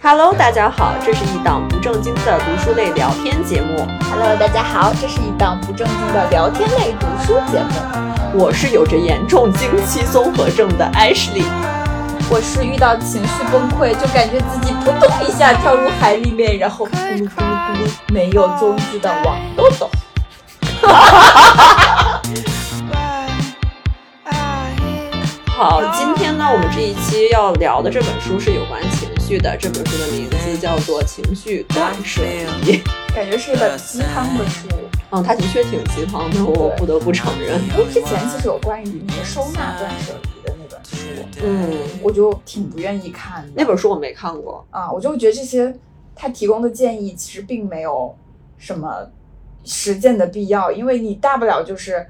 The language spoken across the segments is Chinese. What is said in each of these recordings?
Hello，大家好，这是一档不正经的读书类聊天节目。Hello，大家好，这是一档不正经的聊天类读书节目。我是有着严重经期综合症的 Ashley。我是遇到情绪崩溃，就感觉自己扑通一下跳入海里面，然后咕噜咕噜咕噜没有踪迹的王豆豆。好，今天呢，我们这一期要聊的这本书是有关情绪的。这本书的名字叫做《情绪断舍离》，感觉是一本鸡汤的书。嗯，它的确挺鸡汤的，我不得不承认。因为之前其实有关于那个收纳断舍离的那本书，嗯，我就挺不愿意看的。那本书我没看过啊，我就觉得这些他提供的建议其实并没有什么实践的必要，因为你大不了就是。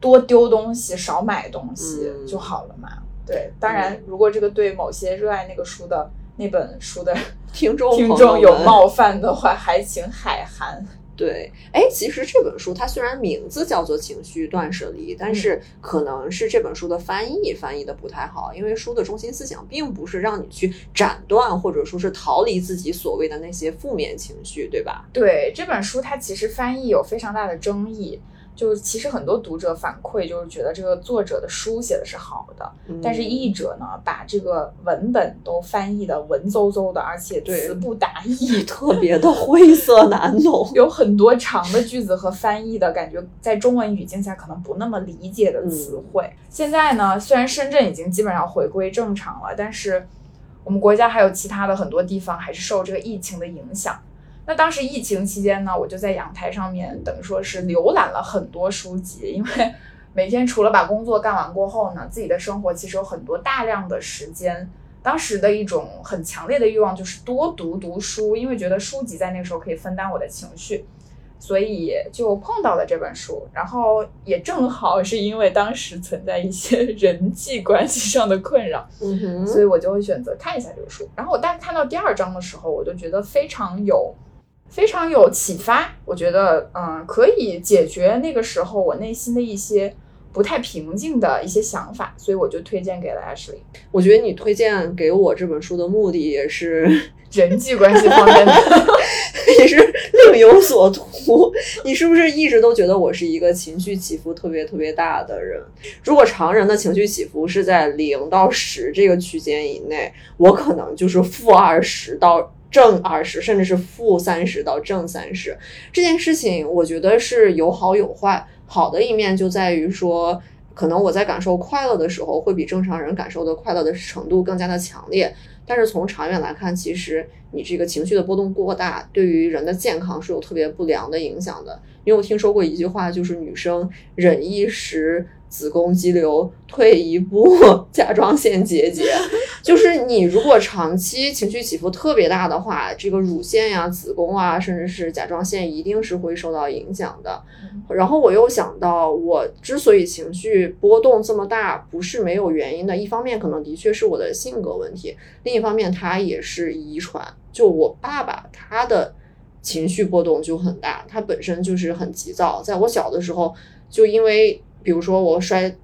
多丢东西，少买东西就好了嘛。嗯、对，当然，如果这个对某些热爱那个书的那本书的 听众听众有冒犯的话，还请海涵。对，哎，其实这本书它虽然名字叫做《情绪断舍离》，但是可能是这本书的翻译翻译的不太好，因为书的中心思想并不是让你去斩断或者说是逃离自己所谓的那些负面情绪，对吧？对，这本书它其实翻译有非常大的争议。就其实很多读者反馈，就是觉得这个作者的书写的是好的，嗯、但是译者呢，把这个文本都翻译的文绉绉的，而且词不达意，特别的晦涩难懂，有很多长的句子和翻译的感觉，在中文语境下可能不那么理解的词汇。嗯、现在呢，虽然深圳已经基本上回归正常了，但是我们国家还有其他的很多地方还是受这个疫情的影响。那当时疫情期间呢，我就在阳台上面等于说是浏览了很多书籍，因为 每天除了把工作干完过后呢，自己的生活其实有很多大量的时间。当时的一种很强烈的欲望就是多读读书，因为觉得书籍在那个时候可以分担我的情绪，所以就碰到了这本书。然后也正好是因为当时存在一些人际关系上的困扰，嗯哼，所以我就会选择看一下这个书。然后我大概看到第二章的时候，我就觉得非常有。非常有启发，我觉得，嗯，可以解决那个时候我内心的一些不太平静的一些想法，所以我就推荐给了 Ashley。我觉得你推荐给我这本书的目的也是 人际关系方面的，也是另有所图。你是不是一直都觉得我是一个情绪起伏特别特别大的人？如果常人的情绪起伏是在零到十这个区间以内，我可能就是负二十到。正二十，甚至是负三十到正三十，这件事情我觉得是有好有坏。好的一面就在于说，可能我在感受快乐的时候，会比正常人感受的快乐的程度更加的强烈。但是从长远来看，其实你这个情绪的波动过大，对于人的健康是有特别不良的影响的。因为我听说过一句话，就是女生忍一时。子宫肌瘤，退一步甲状腺结节，就是你如果长期情绪起伏特别大的话，这个乳腺呀、子宫啊，甚至是甲状腺，一定是会受到影响的。然后我又想到，我之所以情绪波动这么大，不是没有原因的。一方面可能的确是我的性格问题，另一方面它也是遗传。就我爸爸他的情绪波动就很大，他本身就是很急躁。在我小的时候，就因为比如说我摔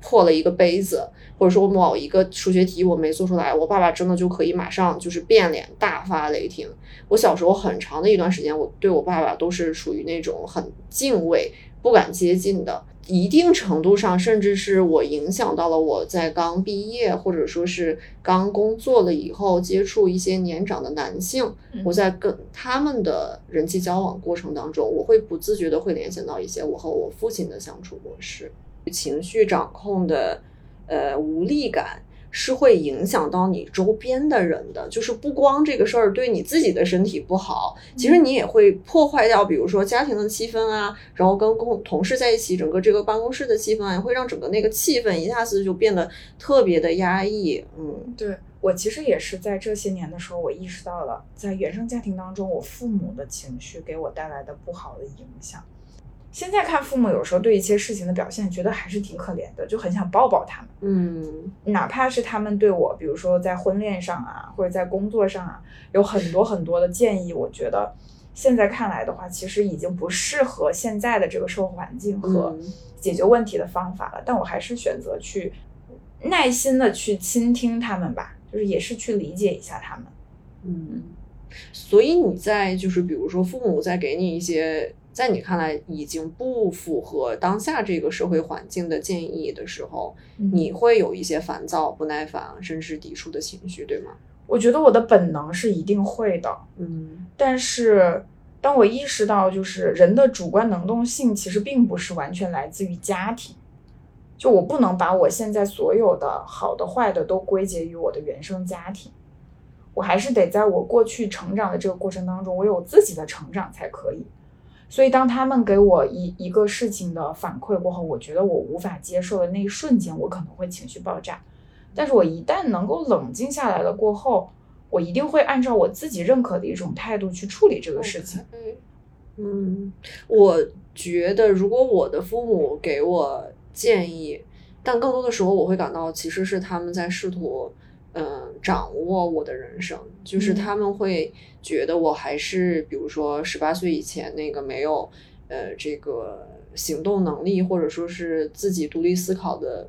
破了一个杯子，或者说我某一个数学题我没做出来，我爸爸真的就可以马上就是变脸，大发雷霆。我小时候很长的一段时间，我对我爸爸都是属于那种很敬畏、不敢接近的。一定程度上，甚至是我影响到了我在刚毕业或者说是刚工作了以后，接触一些年长的男性，我在跟他们的人际交往过程当中，我会不自觉的会联想到一些我和我父亲的相处模式，情绪掌控的呃无力感。是会影响到你周边的人的，就是不光这个事儿对你自己的身体不好，其实你也会破坏掉，比如说家庭的气氛啊，然后跟共同事在一起，整个这个办公室的气氛啊，也会让整个那个气氛一下子就变得特别的压抑。嗯，对我其实也是在这些年的时候，我意识到了在原生家庭当中，我父母的情绪给我带来的不好的影响。现在看父母有时候对一些事情的表现，觉得还是挺可怜的，就很想抱抱他们。嗯，哪怕是他们对我，比如说在婚恋上啊，或者在工作上啊，有很多很多的建议，我觉得现在看来的话，其实已经不适合现在的这个社会环境和解决问题的方法了。但我还是选择去耐心的去倾听他们吧。就是也是去理解一下他们。嗯，所以你在就是比如说父母在给你一些在你看来已经不符合当下这个社会环境的建议的时候，你会有一些烦躁、不耐烦，甚至抵触的情绪，对吗？我觉得我的本能是一定会的，嗯但是当我意识到，就是人的主观能动性其实并不是完全来自于家庭，就我不能把我现在所有的好的、坏的都归结于我的原生家庭，我还是得在我过去成长的这个过程当中，我有自己的成长才可以。所以，当他们给我一一个事情的反馈过后，我觉得我无法接受的那一瞬间，我可能会情绪爆炸。但是我一旦能够冷静下来了过后，我一定会按照我自己认可的一种态度去处理这个事情。嗯，我觉得如果我的父母给我建议，但更多的时候我会感到其实是他们在试图，嗯、掌握我的人生，就是嗯。他们会觉得我还是比如说十八岁以前那个没有呃这个行动能力或者说是自己独立思考的。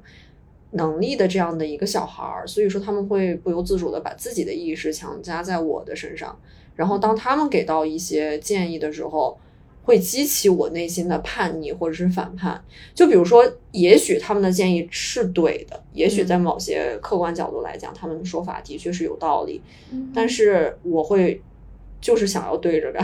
能力的这样的一个小孩儿，所以说他们会不由自主的把自己的意识强加在我的身上，然后当他们给到一些建议的时候，会激起我内心的叛逆或者是反叛。就比如说，也许他们的建议是对的，也许在某些客观角度来讲，他们的说法的确是有道理，但是我会就是想要对着干。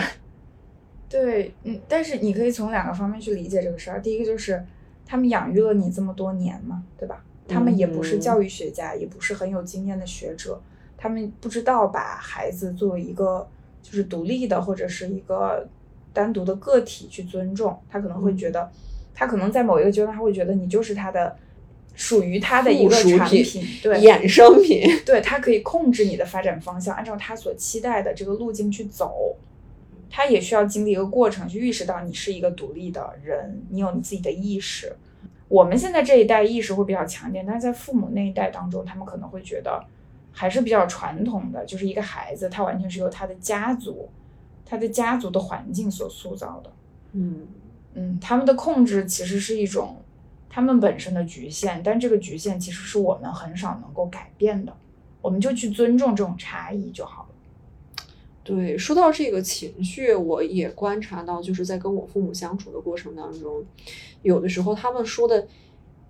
对，嗯，但是你可以从两个方面去理解这个事儿。第一个就是他们养育了你这么多年嘛，对吧？他们也不是嗯教育学家，也不是很有经验的学者，他们不知道把孩子作为一个就是独立的或者是一个单独的个体去尊重。他可能会觉得，他可能在某一个阶段，他会觉得你就是他的属于他的一个产品，对，衍生品，对，他可以控制你的发展方向，按照他所期待的这个路径去走。他也需要经历一个过程，去意识到你是一个独立的人，你有你自己的意识。我们现在这一代意识会比较强点，但是在父母那一代当中，他们可能会觉得还是比较传统的，就是一个孩子，他完全是由他的家族、他的家族的环境所塑造的。嗯嗯，他们的控制其实是一种他们本身的局限，但这个局限其实是我们很少能够改变的，我们就去尊重这种差异就好了。对，说到这个情绪，我也观察到，就是在跟我父母相处的过程当中，有的时候他们说的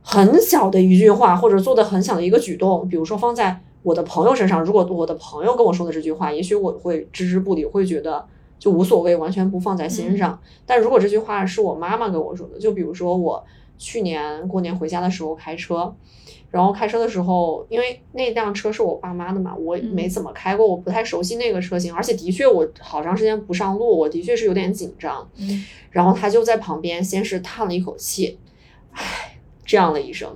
很小的一句话，或者做的很小的一个举动，比如说放在我的朋友身上，如果我的朋友跟我说的这句话，也许我会置之不理，会觉得就无所谓，完全不放在心上。但如果这句话是我妈妈跟我说的，就比如说我去年过年回家的时候开车，然后开车的时候，因为那辆车是我爸妈的嘛，我没怎么开过，我不太熟悉那个车型，而且的确我好长时间不上路，我的确是有点紧张。嗯然后他就在旁边先是叹了一口气，唉，这样的一声，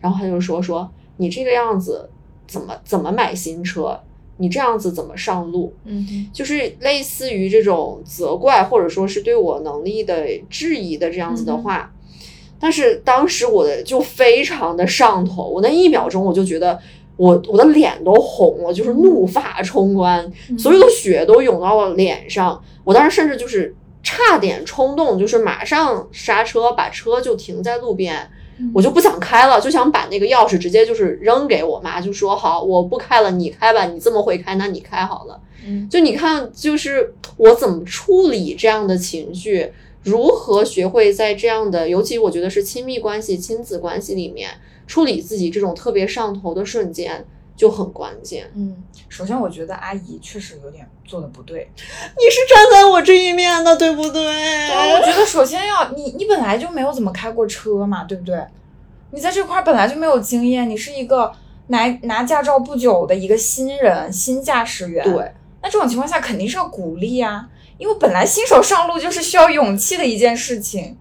然后他就说说你这个样子怎么怎么买新车？你这样子怎么上路？嗯，就是类似于这种责怪或者说是对我能力的质疑的这样子的话。但是当时我的就非常的上头，我那一秒钟我就觉得我我的脸都红了，就是怒发冲冠，所有的血都涌到了脸上。我当时甚至就是差点冲动，就是马上刹车，把车就停在路边。我就不想开了，就想把那个钥匙直接就是扔给我妈，就说好，我不开了，你开吧，你这么会开，那你开好了。嗯就你看，就是我怎么处理这样的情绪，如何学会在这样的，尤其我觉得是亲密关系、亲子关系里面处理自己这种特别上头的瞬间，就很关键。嗯，首先我觉得阿姨确实有点做的不对。你是站在我这一面的，对不对？对，我觉得首先要你，你本来就没有怎么开过车嘛，对不对？你在这块儿本来就没有经验，你是一个拿拿驾照不久的一个新人、新驾驶员。对，那这种情况下肯定是要鼓励啊，因为本来新手上路就是需要勇气的一件事情。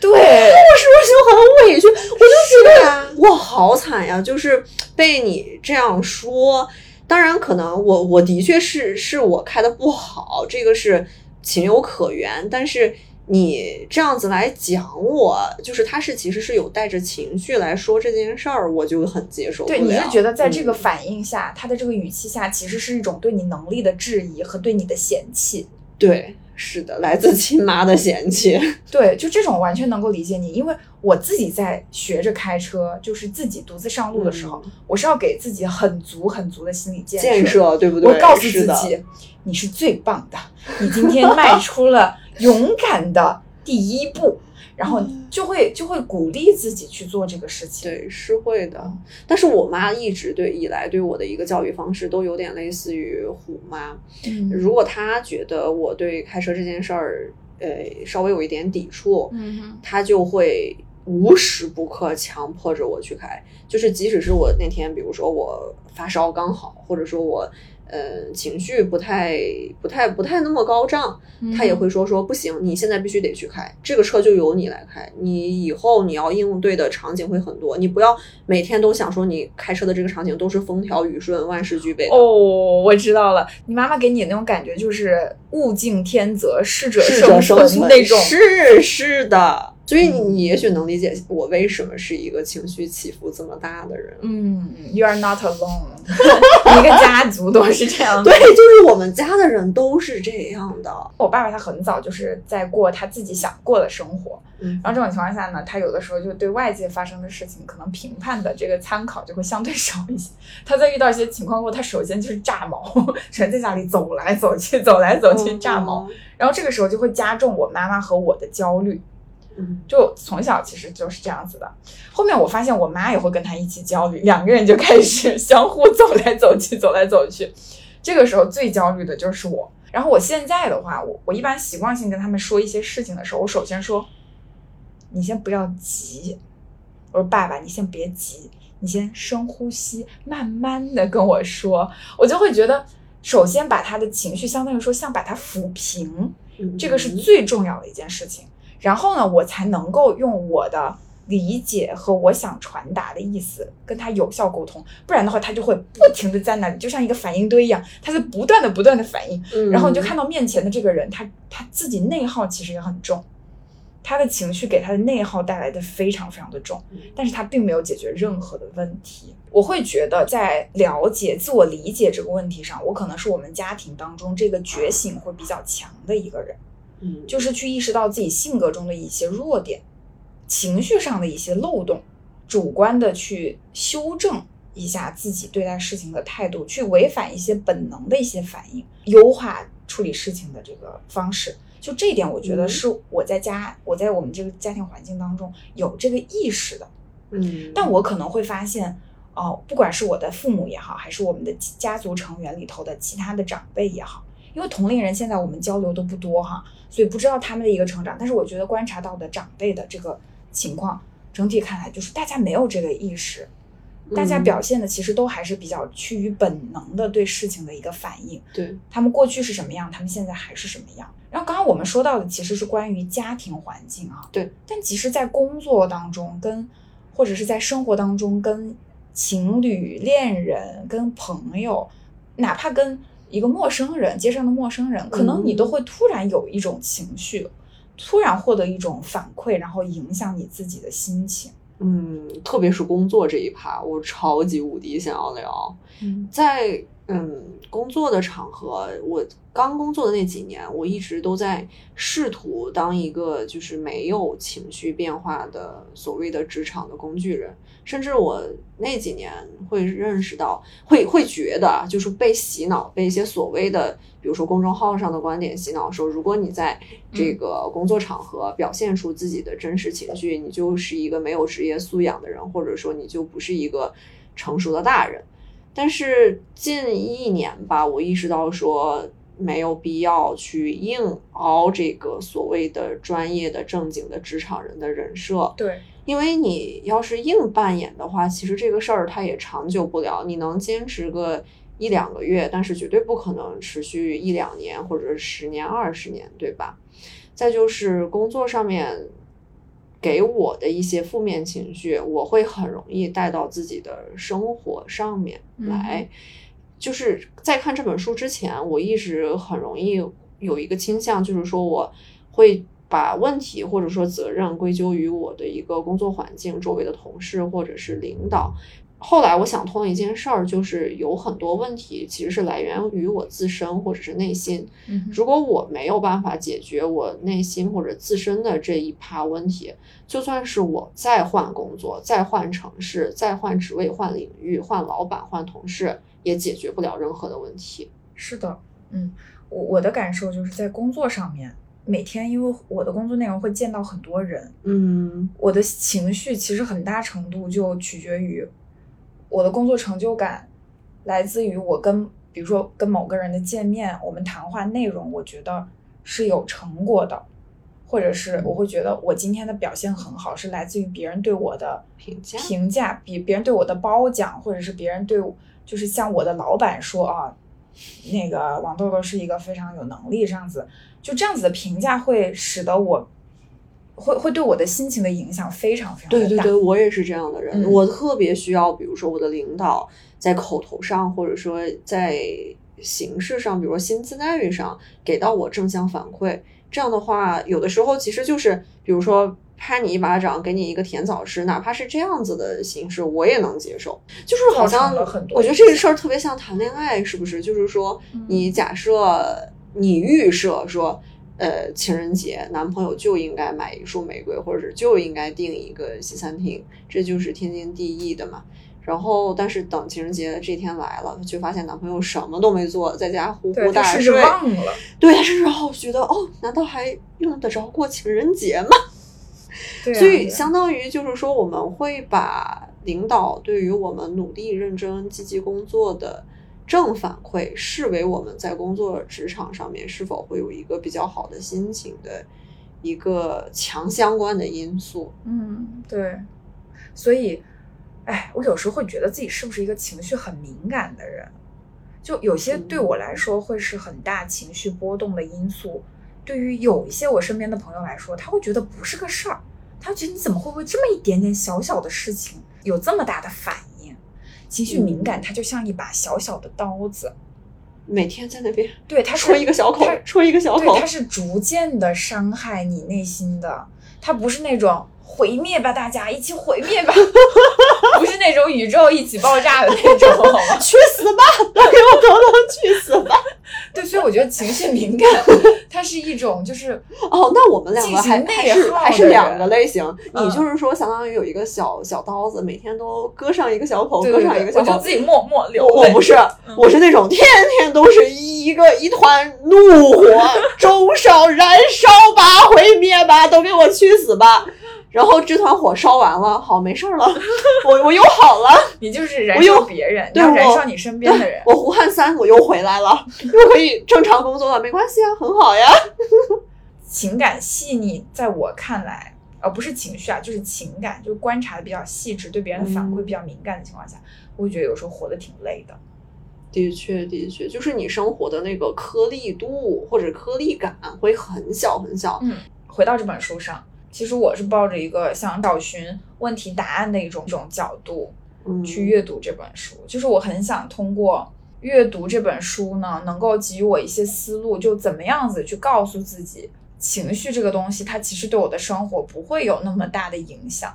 对，我是不是就很委屈？我就觉啊得我好惨呀，就是被你这样说。当然，可能我我的确是是我开的不好，这个是情有可原。但是你这样子来讲我，就是他是其实是有带着情绪来说这件事儿，我就很接受不了。对，你是觉得在这个嗯反应下，他的这个语气下，其实是一种对你能力的质疑和对你的嫌弃。对，是的，来自亲妈的嫌弃。对，就这种完全能够理解你，因为我自己在学着开车，就是自己独自上路的时候，我是要给自己很足很足的心理建设建设，对不对？我告诉自己，你是最棒的，你今天迈出了 勇敢的第一步，然后就会就会鼓励自己去做这个事情。对，是会的。但是我妈一直对以来对我的一个教育方式都有点类似于虎妈。嗯如果她觉得我对开车这件事儿，呃，稍微有一点抵触，嗯她就会无时不刻强迫着我去开。就是即使是我那天，比如说我发烧刚好，或者说我。呃，情绪不太、不太、不太那么高涨，他也会说说不行，你现在必须得去开这个车，就由你来开。你以后你要应对的场景会很多，你不要每天都想说你开车的这个场景都是风调雨顺、万事俱备。哦，我知道了，你妈妈给你那种感觉就是物竞天择，适者生存存那种。是是的，所以你也许能理解我为什么是一个情绪起伏这么大的人。嗯，You are not alone，一个家族都是这样的。对，就是我们家的人都是这样的。我爸爸他很早就是在过他自己想过的生活，嗯然后这种情况下呢，他有的时候就对外界发生的事情可能评判的这个参考就会相对少一些。他在遇到一些情况后，他首先就是炸毛，全在家里走来走去，走来走去炸毛，然后这个时候就会加重我妈妈和我的焦虑。嗯，就从小其实就是这样子的。后面我发现我妈也会跟他一起焦虑，两个人就开始相互走来走去，走来走去。这个时候最焦虑的就是我。然后我现在的话，我我一般习惯性跟他们说一些事情的时候，我首先说，你先不要急。我说爸爸，你先别急，你先深呼吸，慢慢的跟我说。我就会觉得，首先把他的情绪，相当于说像把它抚平，嗯这个是最重要的一件事情。然后呢，我才能够用我的理解和我想传达的意思跟他有效沟通，不然的话，他就会不停的在那里，就像一个反应堆一样，他在不断的不断的反应。嗯然后你就看到面前的这个人，他他自己内耗其实也很重，他的情绪给他的内耗带来的非常非常的重，但是他并没有解决任何的问题。我会觉得在了解、自我理解这个问题上，我可能是我们家庭当中这个觉醒会比较强的一个人。嗯就是去意识到自己性格中的一些弱点，情绪上的一些漏洞，主观的去修正一下自己对待事情的态度，去违反一些本能的一些反应，优化处理事情的这个方式。就这一点，我觉得嗯是我在家，我在我们这个家庭环境当中有这个意识的。嗯，但我可能会发现，哦，不管是我的父母也好，还是我们的家族成员里头的其他的长辈也好，因为同龄人现在我们交流都不多哈，所以不知道他们的一个成长。但是我觉得观察到的长辈的这个情况，整体看来就是大家没有这个意识，大家嗯表现的其实都还是比较趋于本能的对事情的一个反应。对，他们过去是什么样，他们现在还是什么样。然后刚刚我们说到的其实是关于家庭环境啊，对。但其实，在工作当中跟或者是在生活当中跟情侣、恋人、跟朋友，哪怕跟一个陌生人、街上的陌生人，可能你都会突然有一种情绪，突然获得一种反馈，然后影响你自己的心情。嗯，特别是工作这一趴，我超级无敌想要聊。嗯在嗯工作的场合，我刚工作的那几年，我一直都在试图当一个就是没有情绪变化的所谓的职场的工具人，甚至我那几年会认识到，会会觉得啊，就是被洗脑，被一些所谓的，比如说公众号上的观点洗脑，说如果你在这个工作场合表现出自己的真实情绪，你就是一个没有职业素养的人，或者说你就不是一个成熟的大人。但是近一年吧，我意识到说没有必要去硬凹这个所谓的专业的正经的职场人的人设，对，因为你要是硬扮演的话，其实这个事儿它也长久不了。你能坚持个一两个月，但是绝对不可能持续一两年或者十年、二十年，对吧？再就是工作上面给我的一些负面情绪，我会很容易带到自己的生活上面来。就是在看这本书之前，我一直很容易有一个倾向，就是说我会把问题或者说责任归咎于我的一个工作环境、周围的同事或者是领导。后来我想通了一件事儿，就是有很多问题其实是来源于我自身或者是内心。嗯如果我没有办法解决我内心或者自身的这一趴问题，就算是我再换工作、再换城市、再换职位、换领域、换老板、换同事，也解决不了任何的问题。是的，嗯，我我的感受就是在工作上面，每天因为我的工作内容会见到很多人，嗯。我的情绪其实很大程度就取决于我的工作成就感，来自于我跟比如说跟某个人的见面，我们谈话内容，我觉得是有成果的，或者是我会觉得我今天的表现很好，是来自于别人对我的评价评价，比别人对我的褒奖，或者是别人对我，就是像我的老板说啊，那个王豆豆是一个非常有能力这样子，就这样子的评价会使得我。会会对我的心情的影响非常非常大。对对对，我也是这样的人。嗯我特别需要，比如说我的领导在口头上，或者说在形式上，比如说薪资待遇上，给到我正向反馈。这样的话，有的时候其实就是，比如说拍你一巴掌，给你一个甜枣吃，哪怕是这样子的形式，我也能接受。就是好像很多我觉得这个事儿特别像谈恋爱，是不是？就是说，嗯你假设你预设说。呃，情人节男朋友就应该买一束玫瑰，或者是就应该订一个西餐厅，这就是天经地义的嘛。然后，但是等情人节这天来了，却发现男朋友什么都没做，在家呼呼大睡。忘了。对，他甚至哦，觉得哦，难道还用得着过情人节吗？对啊、所以相当于就是说，我们会把领导对于我们努力、认真、积极工作的正反馈视为我们在工作职场上面是否会有一个比较好的心情的一个强相关的因素。嗯，对，所以，哎，我有时候会觉得自己是不是一个情绪很敏感的人，就有些对我来说会是很大情绪波动的因素，对于有一些我身边的朋友来说，他会觉得不是个事儿，他觉得你怎么会为这么一点点小小的事情有这么大的反应？情绪敏感，它就像一把小小的刀子，每天在那边对，它戳一个小口它，戳一个小口对，它，是逐渐的伤害你内心的，它不是那种毁灭吧，大家一起毁灭吧，不是那种宇宙一起爆炸的那种，好吗？去死吧！都给我统统去死吧！对，所以我觉得情绪敏感，它是一种就是哦，那我们两个还还是还是两个类型。嗯你就是说，相当于有一个小小刀子，每天都割上一个小口，对对对割上一个，小口我就。自己默默流泪。我我不是，嗯我是那种天天都是一个一团怒火，中烧燃烧吧，毁灭吧，都给我去死吧！然后这团火烧完了，好，没事儿了，我我又好了，你就是燃烧别人，你对要燃烧你身边的人。我胡汉三我又回来了，又可以正常工作了，没关系啊，很好呀。情感细腻，在我看来，呃不是情绪啊，就是情感，就是观察的比较细致，对别人的反馈嗯比较敏感的情况下，我会觉得有时候活得挺累的。的确，的确，就是你生活的那个颗粒度或者颗粒感会很小很小。嗯，回到这本书上，其实我是抱着一个想找寻问题答案的一种一种角度嗯，去阅读这本书，就是我很想通过阅读这本书呢，能够给予我一些思路，就怎么样子去告诉自己，情绪这个东西，它其实对我的生活不会有那么大的影响。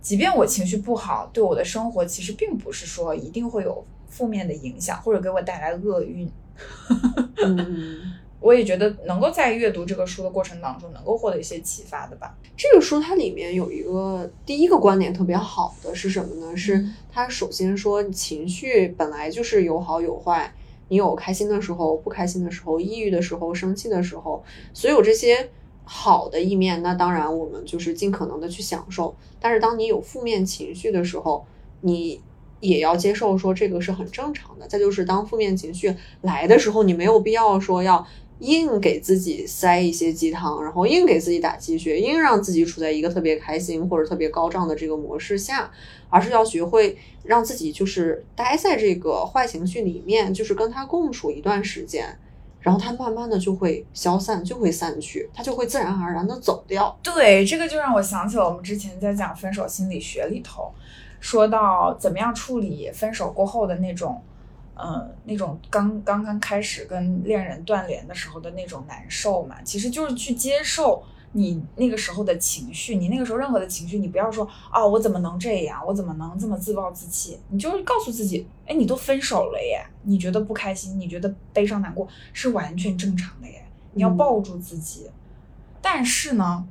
即便我情绪不好，对我的生活其实并不是说一定会有负面的影响，或者给我带来厄运。嗯，我也觉得能够在阅读这个书的过程当中，能够获得一些启发的吧。这个书它里面有一个第一个观点特别好的是什么呢？是嗯它首先说情绪本来就是有好有坏，你有开心的时候、不开心的时候、抑郁的时候、生气的时候，所有这些好的一面，那当然我们就是尽可能的去享受。但是当你有负面情绪的时候，你也要接受说这个是很正常的。再就是当负面情绪来的时候，你没有必要说要硬给自己塞一些鸡汤，然后硬给自己打鸡血，硬让自己处在一个特别开心或者特别高涨的这个模式下，而是要学会让自己就是待在这个坏情绪里面，就是跟它共处一段时间。然后它慢慢的就会消散，就会散去，它就会自然而然的走掉。对，这个就让我想起了我们之前在讲分手心理学里头，说到怎么样处理分手过后的那种，嗯，那种刚刚刚开始跟恋人断联的时候的那种难受嘛，其实就是去接受你那个时候的情绪，你那个时候任何的情绪，你不要说啊、我怎么能这样，我怎么能这么自暴自弃？你就告诉自己，哎，你都分手了耶，你觉得不开心，你觉得悲伤难过是完全正常的耶，你要嗯抱住自己。但是呢，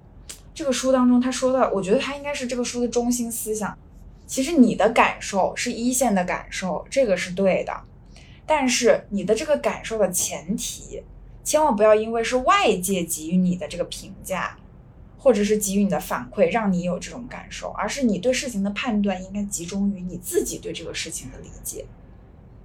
这个书当中他说的，我觉得他应该是这个书的中心思想。其实你的感受是一线的感受，这个是对的，但是你的这个感受的前提，千万不要因为是外界给予你的这个评价，或者是给予你的反馈，让你有这种感受，而是你对事情的判断应该集中于你自己对这个事情的理解。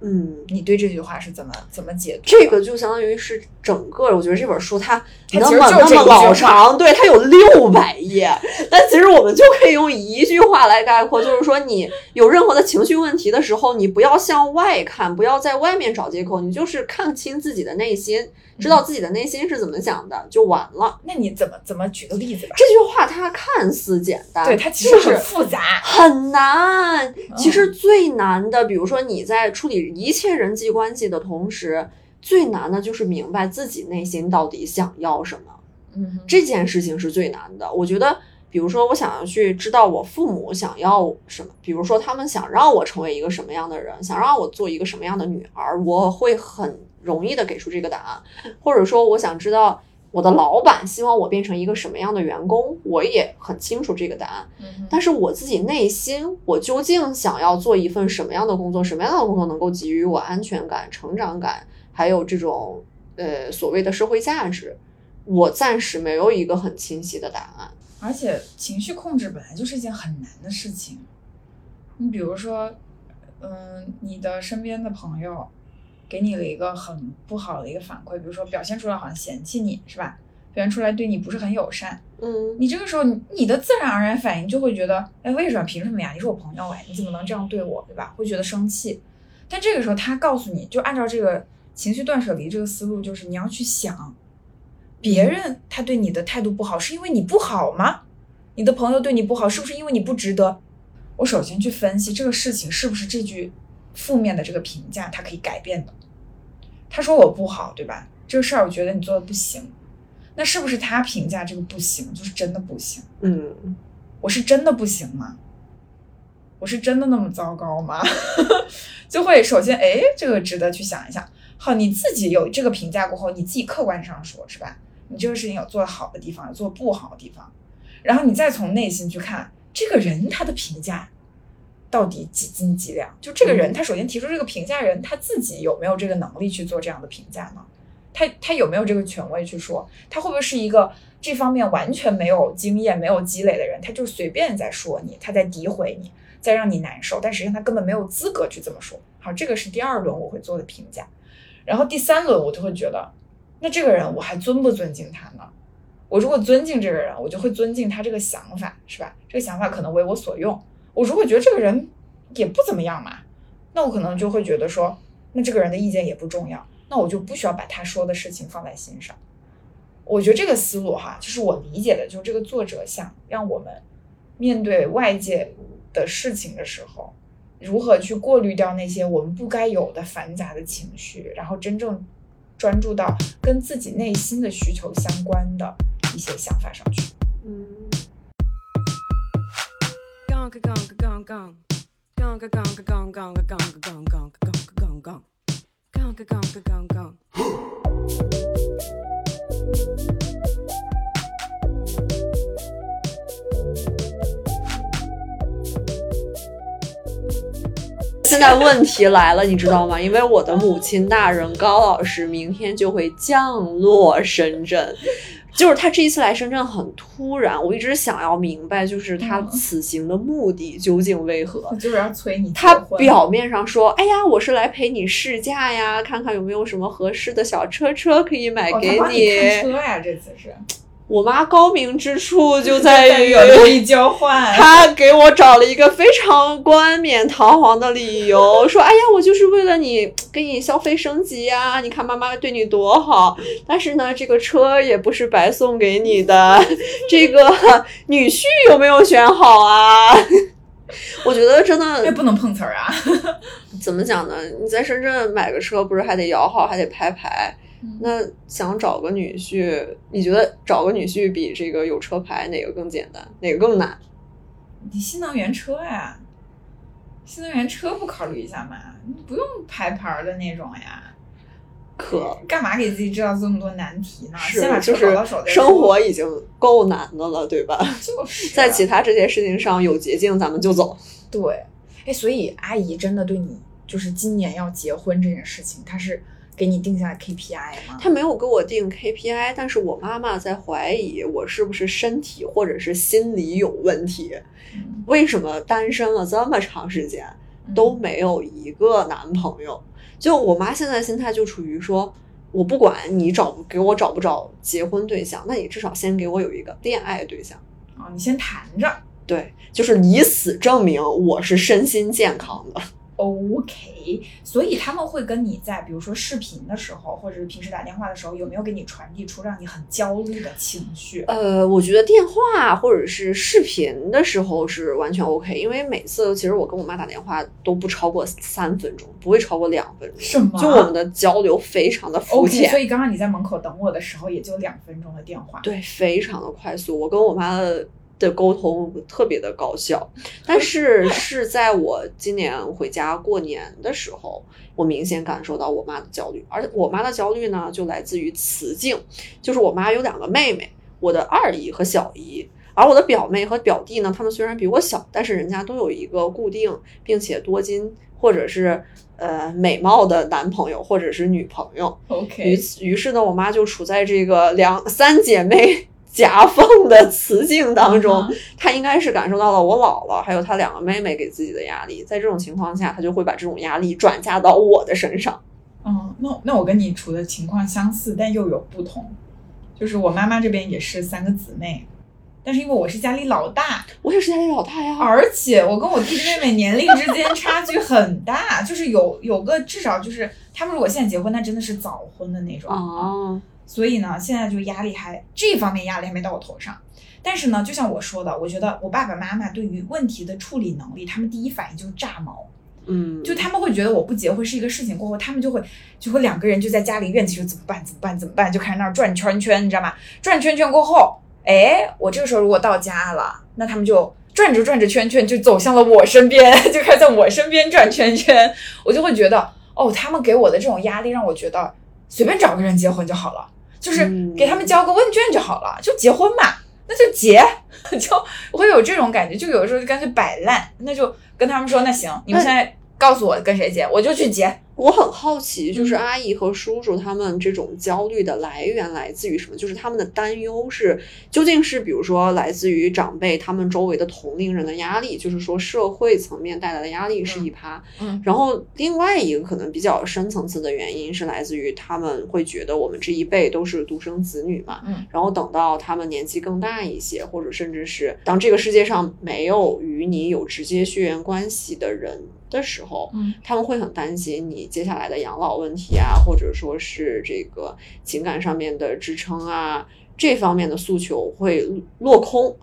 嗯，你对这句话是怎么怎么解读？这个就相当于是整个，我觉得这本书它它那么那么老长，对，它有六百页，但其实我们就可以用一句话来概括，就是说你有任何的情绪问题的时候，你不要向外看，不要在外面找借口，你就是看清自己的内心，知道自己的内心是怎么想的，就完了。那你怎么怎么举个例子吧？这句话它看似简单，对，它其实很复杂。很难。其实嗯最难的，比如说你在处理一切人际关系的同时，最难的就是明白自己内心到底想要什么。嗯，这件事情是最难的。我觉得，比如说我想要去知道我父母想要什么，比如说他们想让我成为一个什么样的人，想让我做一个什么样的女儿，我会很容易的给出这个答案。或者说，我想知道我的老板希望我变成一个什么样的员工，我也很清楚这个答案。嗯但是我自己内心，我究竟想要做一份什么样的工作？什么样的工作能够给予我安全感、成长感，还有这种呃所谓的社会价值？我暂时没有一个很清晰的答案。而且情绪控制本来就是一件很难的事情。你比如说，嗯，你的身边的朋友给你了一个很不好的一个反馈，比如说表现出来好像嫌弃你是吧？表现出来对你不是很友善，嗯你这个时候你你的自然而然反应就会觉得，哎，为什么？凭什么呀？你是我朋友哎，你怎么能这样对我，对吧？会觉得生气。但这个时候他告诉你，就按照这个情绪断舍离这个思路，就是你要去想，别人他对你的态度不好，是因为你不好吗？你的朋友对你不好，是不是因为你不值得？我首先去分析这个事情是不是这句负面的这个评价，它可以改变的。他说我不好，对吧？这个事儿我觉得你做的不行，那是不是他评价这个不行，就是真的不行？嗯我是真的不行吗？我是真的那么糟糕吗？就会首先，哎，这个值得去想一想。好，你自己有这个评价过后，你自己客观上说，是吧？你这个事情有做的好的地方，有做得不好的地方，然后你再从内心去看这个人他的评价到底几斤几两。就这个人，嗯他首先提出这个评价人，他自己有没有这个能力去做这样的评价呢？他他有没有这个权威去说？他会不会是一个这方面完全没有经验、没有积累的人？他就随便在说你，他在诋毁你，在让你难受，但实际上他根本没有资格去这么说。好，这个是第二轮我会做的评价，然后第三轮我就会觉得，那这个人我还尊不尊敬他呢？我如果尊敬这个人，我就会尊敬他这个想法，是吧？这个想法可能为我所用。我如果觉得这个人也不怎么样嘛，那我可能就会觉得说，那这个人的意见也不重要，那我就不需要把他说的事情放在心上。我觉得这个思路哈，就是我理解的，就是这个作者想让我们面对外界的事情的时候，如何去过滤掉那些我们不该有的繁杂的情绪，然后真正专注到跟自己内心的需求相关的一些想法上去。现在问题来了，你知道吗？因为我的母亲大人高老师明天就会降落深圳。就是他这一次来深圳很突然，我一直想要明白，就是他嗯。此行的目的究竟为何。就是要催你他表面上说：“哎呀，我是来陪你试驾呀，看看有没有什么合适的小车车可以买哦，给你看车呀，这次是我妈高明之处就在于有利益交换。她给我找了一个非常冠冕堂皇的理由，说：“哎呀，我就是为了你给你消费升级呀、你看妈妈对你多好。但是呢，这个车也不是白送给你的，这个女婿有没有选好啊？” 我觉得真哎，的不能碰瓷儿啊！怎么讲呢？你在深圳买个车，不是还得摇号，还得拍牌，嗯那想找个女婿，你觉得找个女婿比这个有车牌哪个更简单，哪个更难？你新能源车呀，新能源车不考虑一下吗？你不用排牌儿的那种呀。可干嘛给自己制造这么多难题呢？是先把车就是搞到手再说。生活已经够难的了，对吧？就是啊在其他这些事情上有捷径，咱们就走。对，哎，所以阿姨真的对你就是今年要结婚这件事情，她是给你定下 KPI 吗？他没有给我定 KPI，但是我妈妈在怀疑我是不是身体或者是心理有问题。嗯为什么单身了这么长时间都没有一个男朋友？就我妈现在心态就处于说，我不管你找给我找不找结婚对象，那你至少先给我有一个恋爱对象。啊，你先谈着。对，就是以此证明我是身心健康的。OK，所以他们会跟你在比如说视频的时候，或者是平时打电话的时候，有没有给你传递出让你很焦虑的情绪？呃，我觉得电话或者是视频的时候是完全 OK，因为每次其实我跟我妈打电话都不超过三分钟，不会超过两分钟。什么就我们的交流非常的肤浅所以刚刚你在门口等我的时候，也就两分钟的电话。对，非常的快速。我跟我妈的的沟通特别的高效，但是 是在我今年回家过年的时候，我明显感受到我妈的焦虑，而我妈的焦虑呢，就来自于雌竞，就是我妈有两个妹妹，我的二姨和小姨。而我的表妹和表弟呢，他们虽然比我小，但是人家都有一个固定并且多金或者是呃美貌的男朋友或者是女朋友。于 OK，此于是呢，我妈就处在这个两三姐妹夹缝的雌性当中嗯哼，她应该是感受到了我姥姥还有他两个妹妹给自己的压力，在这种情况下，他就会把这种压力转嫁到我的身上。嗯，那那我跟你处的情况相似，但又有不同。就是我妈妈这边也是三个姊妹，但是因为我是家里老大，我也是家里老大呀，而且我跟我弟弟妹妹年龄之间差距很大，就是有有个至少就是他们如果现在结婚，那真的是早婚的那种。啊，所以呢，现在就压力还这方面压力还没到我头上。但是呢，就像我说的，我觉得我爸爸妈妈对于问题的处理能力，他们第一反应就是炸毛，嗯，就他们会觉得我不结婚是一个事情过后，他们就会就会两个人就在家里怨气说怎么办怎么办怎么办，就开始那儿转圈圈，你知道吗？转圈圈过后，哎，我这个时候如果到家了，那他们就转着转着圈圈就走向了我身边，就开始在我身边转圈圈，我就会觉得哦，他们给我的这种压力让我觉得随便找个人结婚就好了，就是嗯。给他们交个问卷就好了，就结婚嘛，那就结，就我会有这种感觉，就有的时候就干脆摆烂，那就跟他们说，那行，你们现在告诉我跟谁结，我就去结。我很好奇，就是嗯阿姨和叔叔他们这种焦虑的来源来自于什么？就是他们的担忧是究竟是比如说来自于长辈他们周围的同龄人的压力，就是说社会层面带来的压力是一趴，嗯。然后另外一个可能比较深层次的原因是来自于他们会觉得我们这一辈都是独生子女嘛，嗯。然后等到他们年纪更大一些，或者甚至是当这个世界上没有与你有直接血缘关系的人的时候，嗯他们会很担心你接下来的养老问题啊，或者说是这个情感上面的支撑啊，这方面的诉求会落空。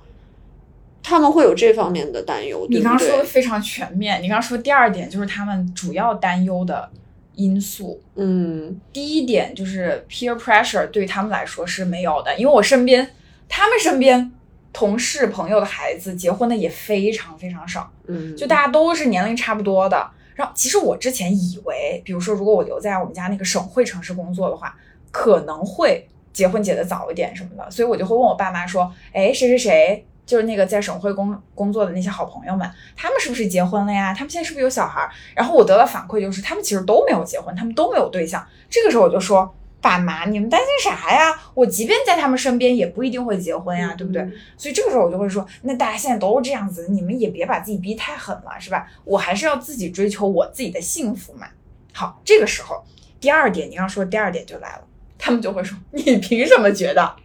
他们会有这方面的担忧，对不你刚刚说的？非常全面。你刚刚说第二点就是他们主要担忧的因素。嗯第一点就是 peer pressure 对他们来说是没有的，因为我身边他们身边同事朋友的孩子结婚的也非常非常少，嗯，就大家都是年龄差不多的。然后其实我之前以为，比如说如果我留在我们家那个省会城市工作的话，可能会结婚结得早一点什么的，所以我就会问我爸妈说，哎，谁谁谁。就是那个在省会工工作的那些好朋友们，他们是不是结婚了呀？他们现在是不是有小孩儿？然后我得到反馈就是，他们其实都没有结婚，他们都没有对象。这个时候我就说，爸妈，你们担心啥呀？我即便在他们身边，也不一定会结婚呀，对不对？嗯所以这个时候我就会说，那大家现在都是这样子，你们也别把自己逼太狠了，是吧？我还是要自己追求我自己的幸福嘛。好，这个时候第二点，你要说第二点就来了，他们就会说，你凭什么觉得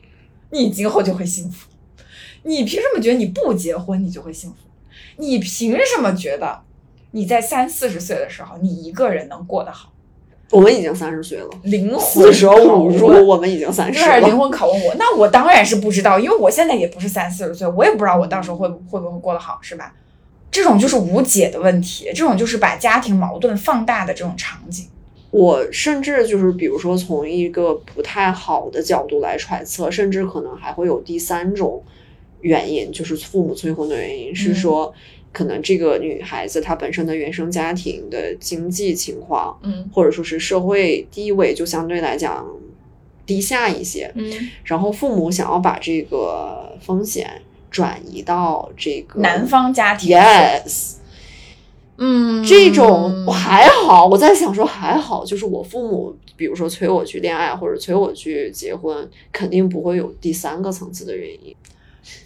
你今后就会幸福？你凭什么觉得你不结婚你就会幸福？你凭什么觉得你在三四十岁的时候你一个人能过得好？我们已经三十岁了，灵魂四舍五入我们已经三十这是灵。魂拷问我，那我当然是不知道，因为我现在也不是三四十岁，我也不知道我到时候会会不会过得好，是吧？这种就是无解的问题，这种就是把家庭矛盾放大的这种场景。我甚至就是，比如说从一个不太好的角度来揣测，甚至可能还会有第三种原因，就是父母催婚的原因是说，可能这个女孩子她本身的原生家庭的经济情况，嗯或者说是社会地位就相对来讲低下一些，嗯，然后父母想要把这个风险转移到这个男方家庭，yes。嗯，这种还好，我在想说还好，就是我父母，比如说催我去恋爱或者催我去结婚，肯定不会有第三个层次的原因。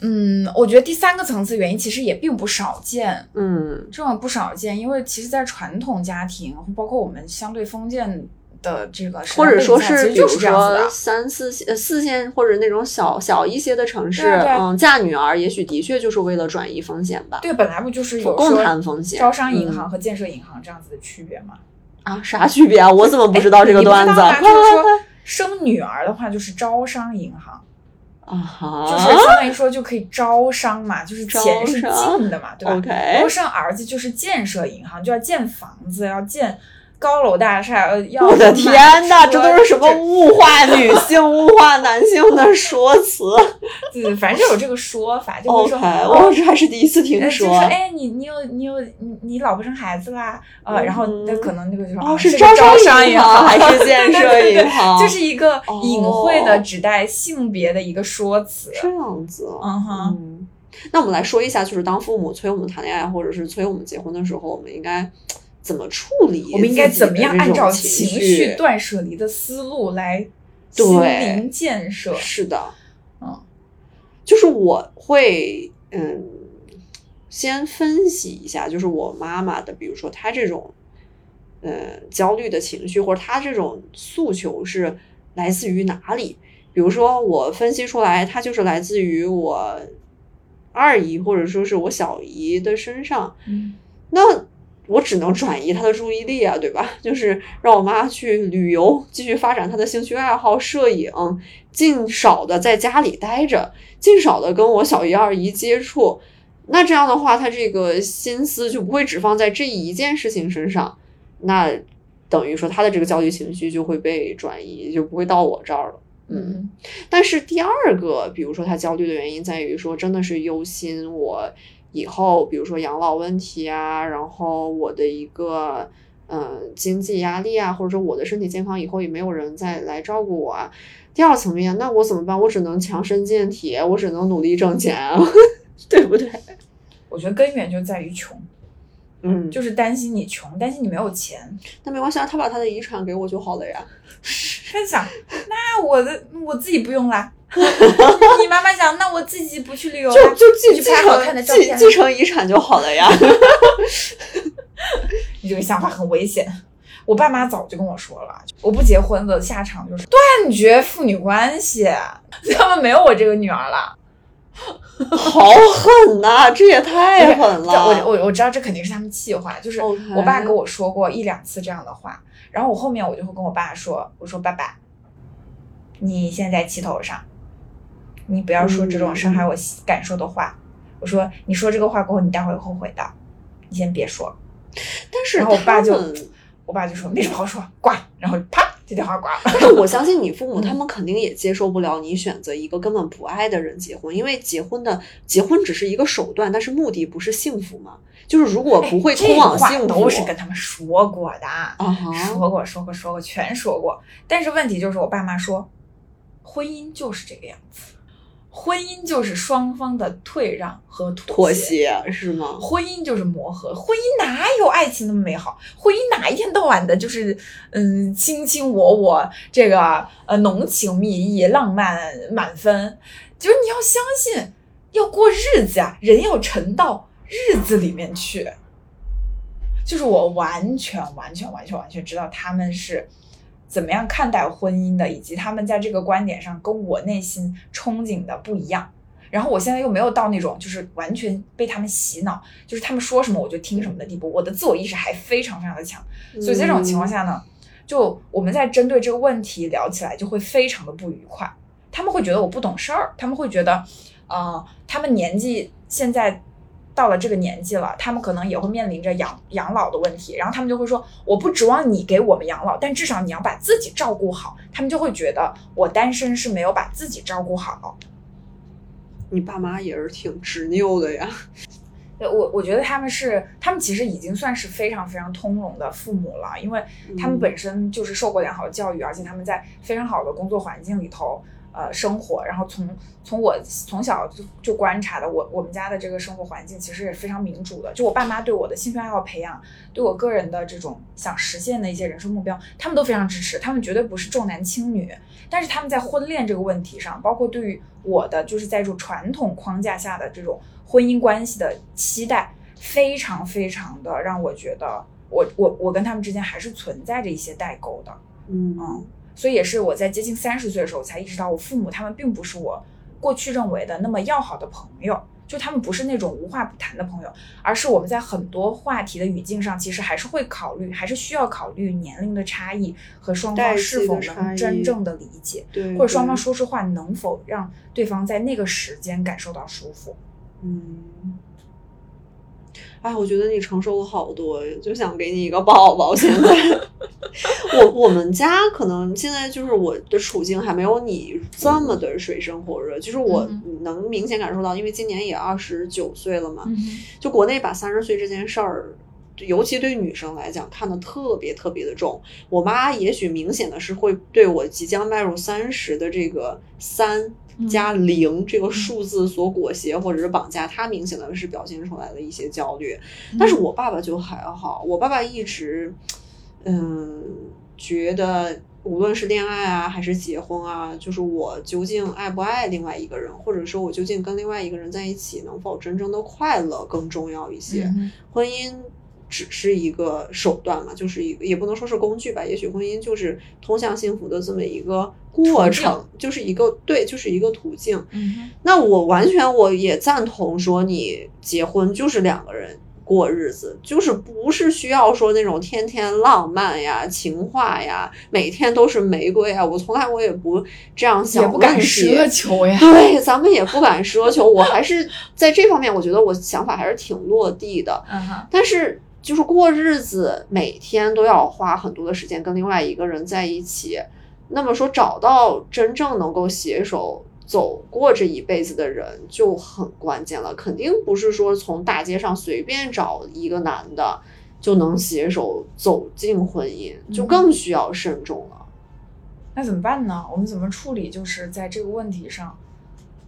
嗯，我觉得第三个层次原因其实也并不少见，嗯这种不少见，因为其实，在传统家庭，包括我们相对封建的这个或者说是就是这样子的说。三四线、呃四线或者那种小小一些的城市，嗯，嫁女儿也许的确就是为了转移风险吧，对，本来不就是有共说摊风险。招商银嗯行和建设银行这样子的区别吗？啊，啥区别啊？我怎么不知道这个段子？就是 说，生女儿的话就是招商银行，啊，就是相当于说就可以招商嘛，就是钱是进的嘛，对吧？然后生儿子就是建设银行，就要建房子，要建高楼大厦，呃要我的天呐，这都是什么物化女性、物化男性的说辞 对，反正就有这个说法，就会？OK，说我这还是第一次听说，就说是。哎，你你有你有你你老婆生孩子啦，呃，然后那嗯可能那个就说哦是招商银行还是 建设银行就是一个隐晦哦的指代性别的一个说辞。这样子，嗯哼嗯，那我们来说一下，就是当父母催我们谈恋爱，或者是催我们结婚的时候，我们应该怎么处理？我们应该怎么样按照情情绪断舍离的思路来对心灵建设？是的，嗯，就是我会嗯，先分析一下，就是我妈妈的，比如说她这种嗯焦虑的情绪，或者她这种诉求是来自于哪里？比如说我分析出来，它就是来自于我二姨或者说是我小姨的身上，嗯那我只能转移他的注意力啊，对吧？就是让我妈去旅游，继续发展她的兴趣爱好，摄影，尽少的在家里待着，尽少的跟我小姨二姨接触。那这样的话，他这个心思就不会只放在这一件事情身上，那等于说他的这个焦虑情绪就会被转移，就不会到我这儿了。嗯但是第二个，比如说他焦虑的原因在于说，真的是忧心我以后，比如说养老问题啊，然后我的一个嗯、呃经济压力啊，或者说我的身体健康以后也没有人再来照顾我啊。第二层面，那我怎么办？我只能强身健体，我只能努力挣钱啊，对不对？我觉得根源就在于穷，嗯，就是担心你穷，担心你没有钱。那没关系啊，他把他的遗产给我就好了呀。他想，那我的我自己不用啦。你妈妈讲，那我自己不去旅游就啦，就继承继继承遗产就好了呀。你这个想法很危险。我爸妈早就跟我说了，我不结婚的下场就是断绝父女关系，他们没有我这个女儿了。好狠呐、这也太狠了！我我我知道这肯定是他们气话，就是我爸跟我说过一两次这样的话，然后我后面我就会跟我爸说，我说爸爸，你现在气头上，你不要说这种伤害我感受的话。我说你说这个话过后，你待会后悔的，你先别说。但是然后我爸就我爸就说没什么好说，挂，然后啪，这电话挂了。但是我相信你父母，嗯他们肯定也接受不了你选择一个根本不爱的人结婚，因为结婚的结婚只是一个手段，但是目的不是幸福嘛。就是如果不会通往幸福，哎都是跟他们说过的，啊哈，说过说过说过，全说过。但是问题就是，我爸妈说，婚姻就是这个样子，婚姻就是双方的退让和妥妥协是吗？婚姻就是磨合，婚姻哪有爱情那么美好？婚姻哪一天到晚的就是嗯卿卿我我，这个呃浓情蜜意、浪漫满分？就是你要相信，要过日子啊、人要沉到日子里面去。就是我完全完全完全完全知道他们是怎么样看待婚姻的，以及他们在这个观点上跟我内心憧憬的不一样。然后我现在又没有到那种就是完全被他们洗脑，就是他们说什么我就听什么的地步，我的自我意识还非常非常的强。所以在这种情况下呢，就我们在针对这个问题聊起来就会非常的不愉快。他们会觉得我不懂事儿，他们会觉得，呃，他们年纪现在到了这个年纪了，他们可能也会面临着养养老的问题，然后他们就会说，我不指望你给我们养老，但至少你要把自己照顾好。他们就会觉得我单身是没有把自己照顾好。你爸妈也是挺执拗的呀。对我，我觉得他们是，他们其实已经算是非常非常通融的父母了，因为他们本身就是受过良好的教育，而且他们在非常好的工作环境里头。呃，生活，然后从从我从小就就观察的，我我们家的这个生活环境其实也非常民主的。就我爸妈对我的兴趣爱好培养，对我个人的这种想实现的一些人生目标，他们都非常支持。他们绝对不是重男轻女，但是他们在婚恋这个问题上，包括对于我的就是在这种传统框架下的这种婚姻关系的期待，非常非常的让我觉得，我我我跟他们之间还是存在着一些代沟的。嗯嗯。所以也是我在接近三十岁的时候才意识到，我父母他们并不是我过去认为的那么要好的朋友，就他们不是那种无话不谈的朋友，而是我们在很多话题的语境上，其实还是会考虑，还是需要考虑年龄的差异和双方是否能真正的理解，对，或者双方说实话能否让对方在那个时间感受到舒服。嗯。哎，我觉得你承受了好多，就想给你一个抱抱。现在，我我们家可能现在就是我的处境还没有你这么的水深火热。就是我能明显感受到，因为今年也二十九岁了嘛，就国内把三十岁这件事儿，尤其对女生来讲看得特别特别的重。我妈也许明显的是会对我即将迈入三十的这个三。加零这个数字所裹挟或者是绑架，他明显的是表现出来的一些焦虑。但是我爸爸就还好，我爸爸一直，嗯，觉得无论是恋爱啊还是结婚啊，就是我究竟爱不爱另外一个人，或者说我究竟跟另外一个人在一起能否真正的快乐更重要一些。婚姻。只是一个手段嘛，就是一个也不能说是工具吧。也许婚姻就是通向幸福的这么一个过程，就是一个对，就是一个途径。嗯，那我完全我也赞同说，你结婚就是两个人过日子，就是不是需要说那种天天浪漫呀、情话呀，每天都是玫瑰啊。我从来我也不这样想，也不敢奢求呀。对，咱们也不敢奢求。我还是在这方面，我觉得我想法还是挺落地的。嗯哼，但是。就是过日子，每天都要花很多的时间跟另外一个人在一起。那么说，找到真正能够携手走过这一辈子的人就很关键了。肯定不是说从大街上随便找一个男的就能携手走进婚姻，就更需要慎重了。那怎么办呢？我们怎么处理？就是在这个问题上，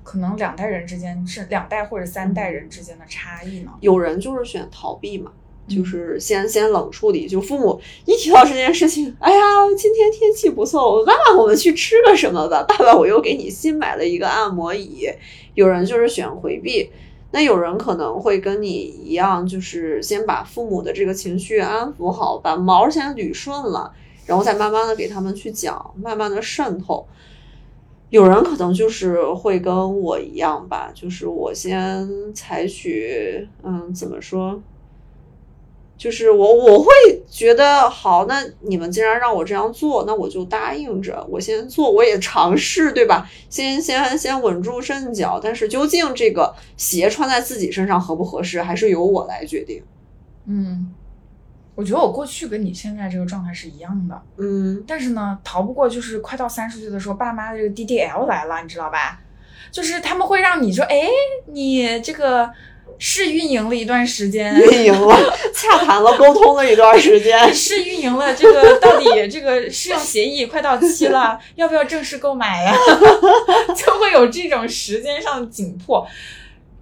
可能两代人之间是两代或者三代人之间的差异呢？有人就是选逃避嘛。就是先先冷处理，就父母一提到这件事情，哎呀，今天天气不错，爸爸，我们去吃个什么吧？爸爸，我又给你新买了一个按摩椅。有人就是选回避，那有人可能会跟你一样，就是先把父母的这个情绪安抚好，把毛先捋顺了，然后再慢慢的给他们去讲，慢慢的渗透。有人可能就是会跟我一样吧，就是我先采取，嗯，怎么说？就是我，我会觉得好，那你们既然让我这样做，那我就答应着，我先做，我也尝试，对吧？先先先稳住阵脚。但是究竟这个鞋穿在自己身上合不合适，还是由我来决定。嗯，我觉得我过去跟你现在这个状态是一样的。嗯，但是呢，逃不过就是快到三十岁的时候，爸妈的这个 DDL 来了，你知道吧？就是他们会让你说，哎，你这个。试运营了一段时间，运营了，洽谈了，沟通了一段时间，试运营了。这个到底这个试用协议快到期了，要不要正式购买呀？就会有这种时间上的紧迫，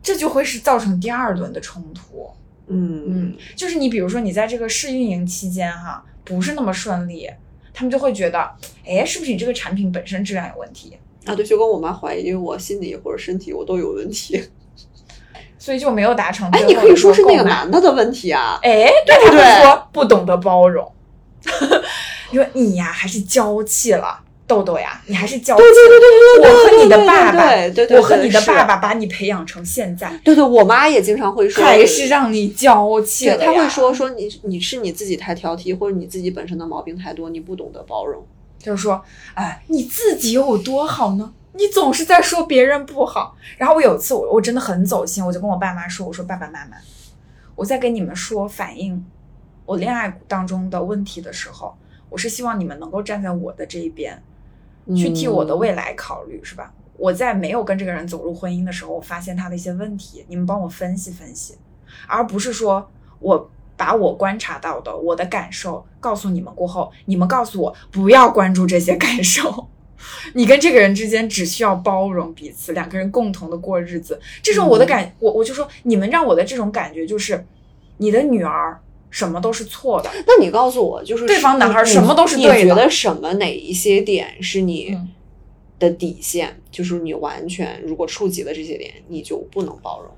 这就会是造成第二轮的冲突。嗯嗯，就是你比如说你在这个试运营期间哈，不是那么顺利，他们就会觉得，哎，是不是你这个产品本身质量有问题啊？对，就跟我妈怀疑我心理或者身体我都有问题。所以就没有达成。哎，你可以说是那个男的的问题啊。哎，对不对？说不懂得包容。你说你呀，还是娇气了，豆豆呀，你还是娇气。对对对对对我和你的爸爸，对对，我和你的爸爸把你培养成现在。对对，我妈也经常会说，还是让你娇气了他会说说你你是你自己太挑剔，或者你自己本身的毛病太多，你不懂得包容。就是说，哎，你自己有多好呢？你总是在说别人不好。然后我有一次我我真的很走心，我就跟我爸妈说，我说爸爸妈妈，我在跟你们说反映我恋爱当中的问题的时候，我是希望你们能够站在我的这一边，去替我的未来考虑，是吧？我在没有跟这个人走入婚姻的时候，我发现他的一些问题，你们帮我分析分析，而不是说我把我观察到的我的感受告诉你们过后，你们告诉我不要关注这些感受。你跟这个人之间只需要包容彼此，两个人共同的过日子。这种我的感，我我就说，你们让我的这种感觉就是，你的女儿什么都是错的，那你告诉我，就是对方男孩你什么都是对的你觉得什么哪一些点是你嗯的底线？就是你完全如果触及了这些点，你就不能包容。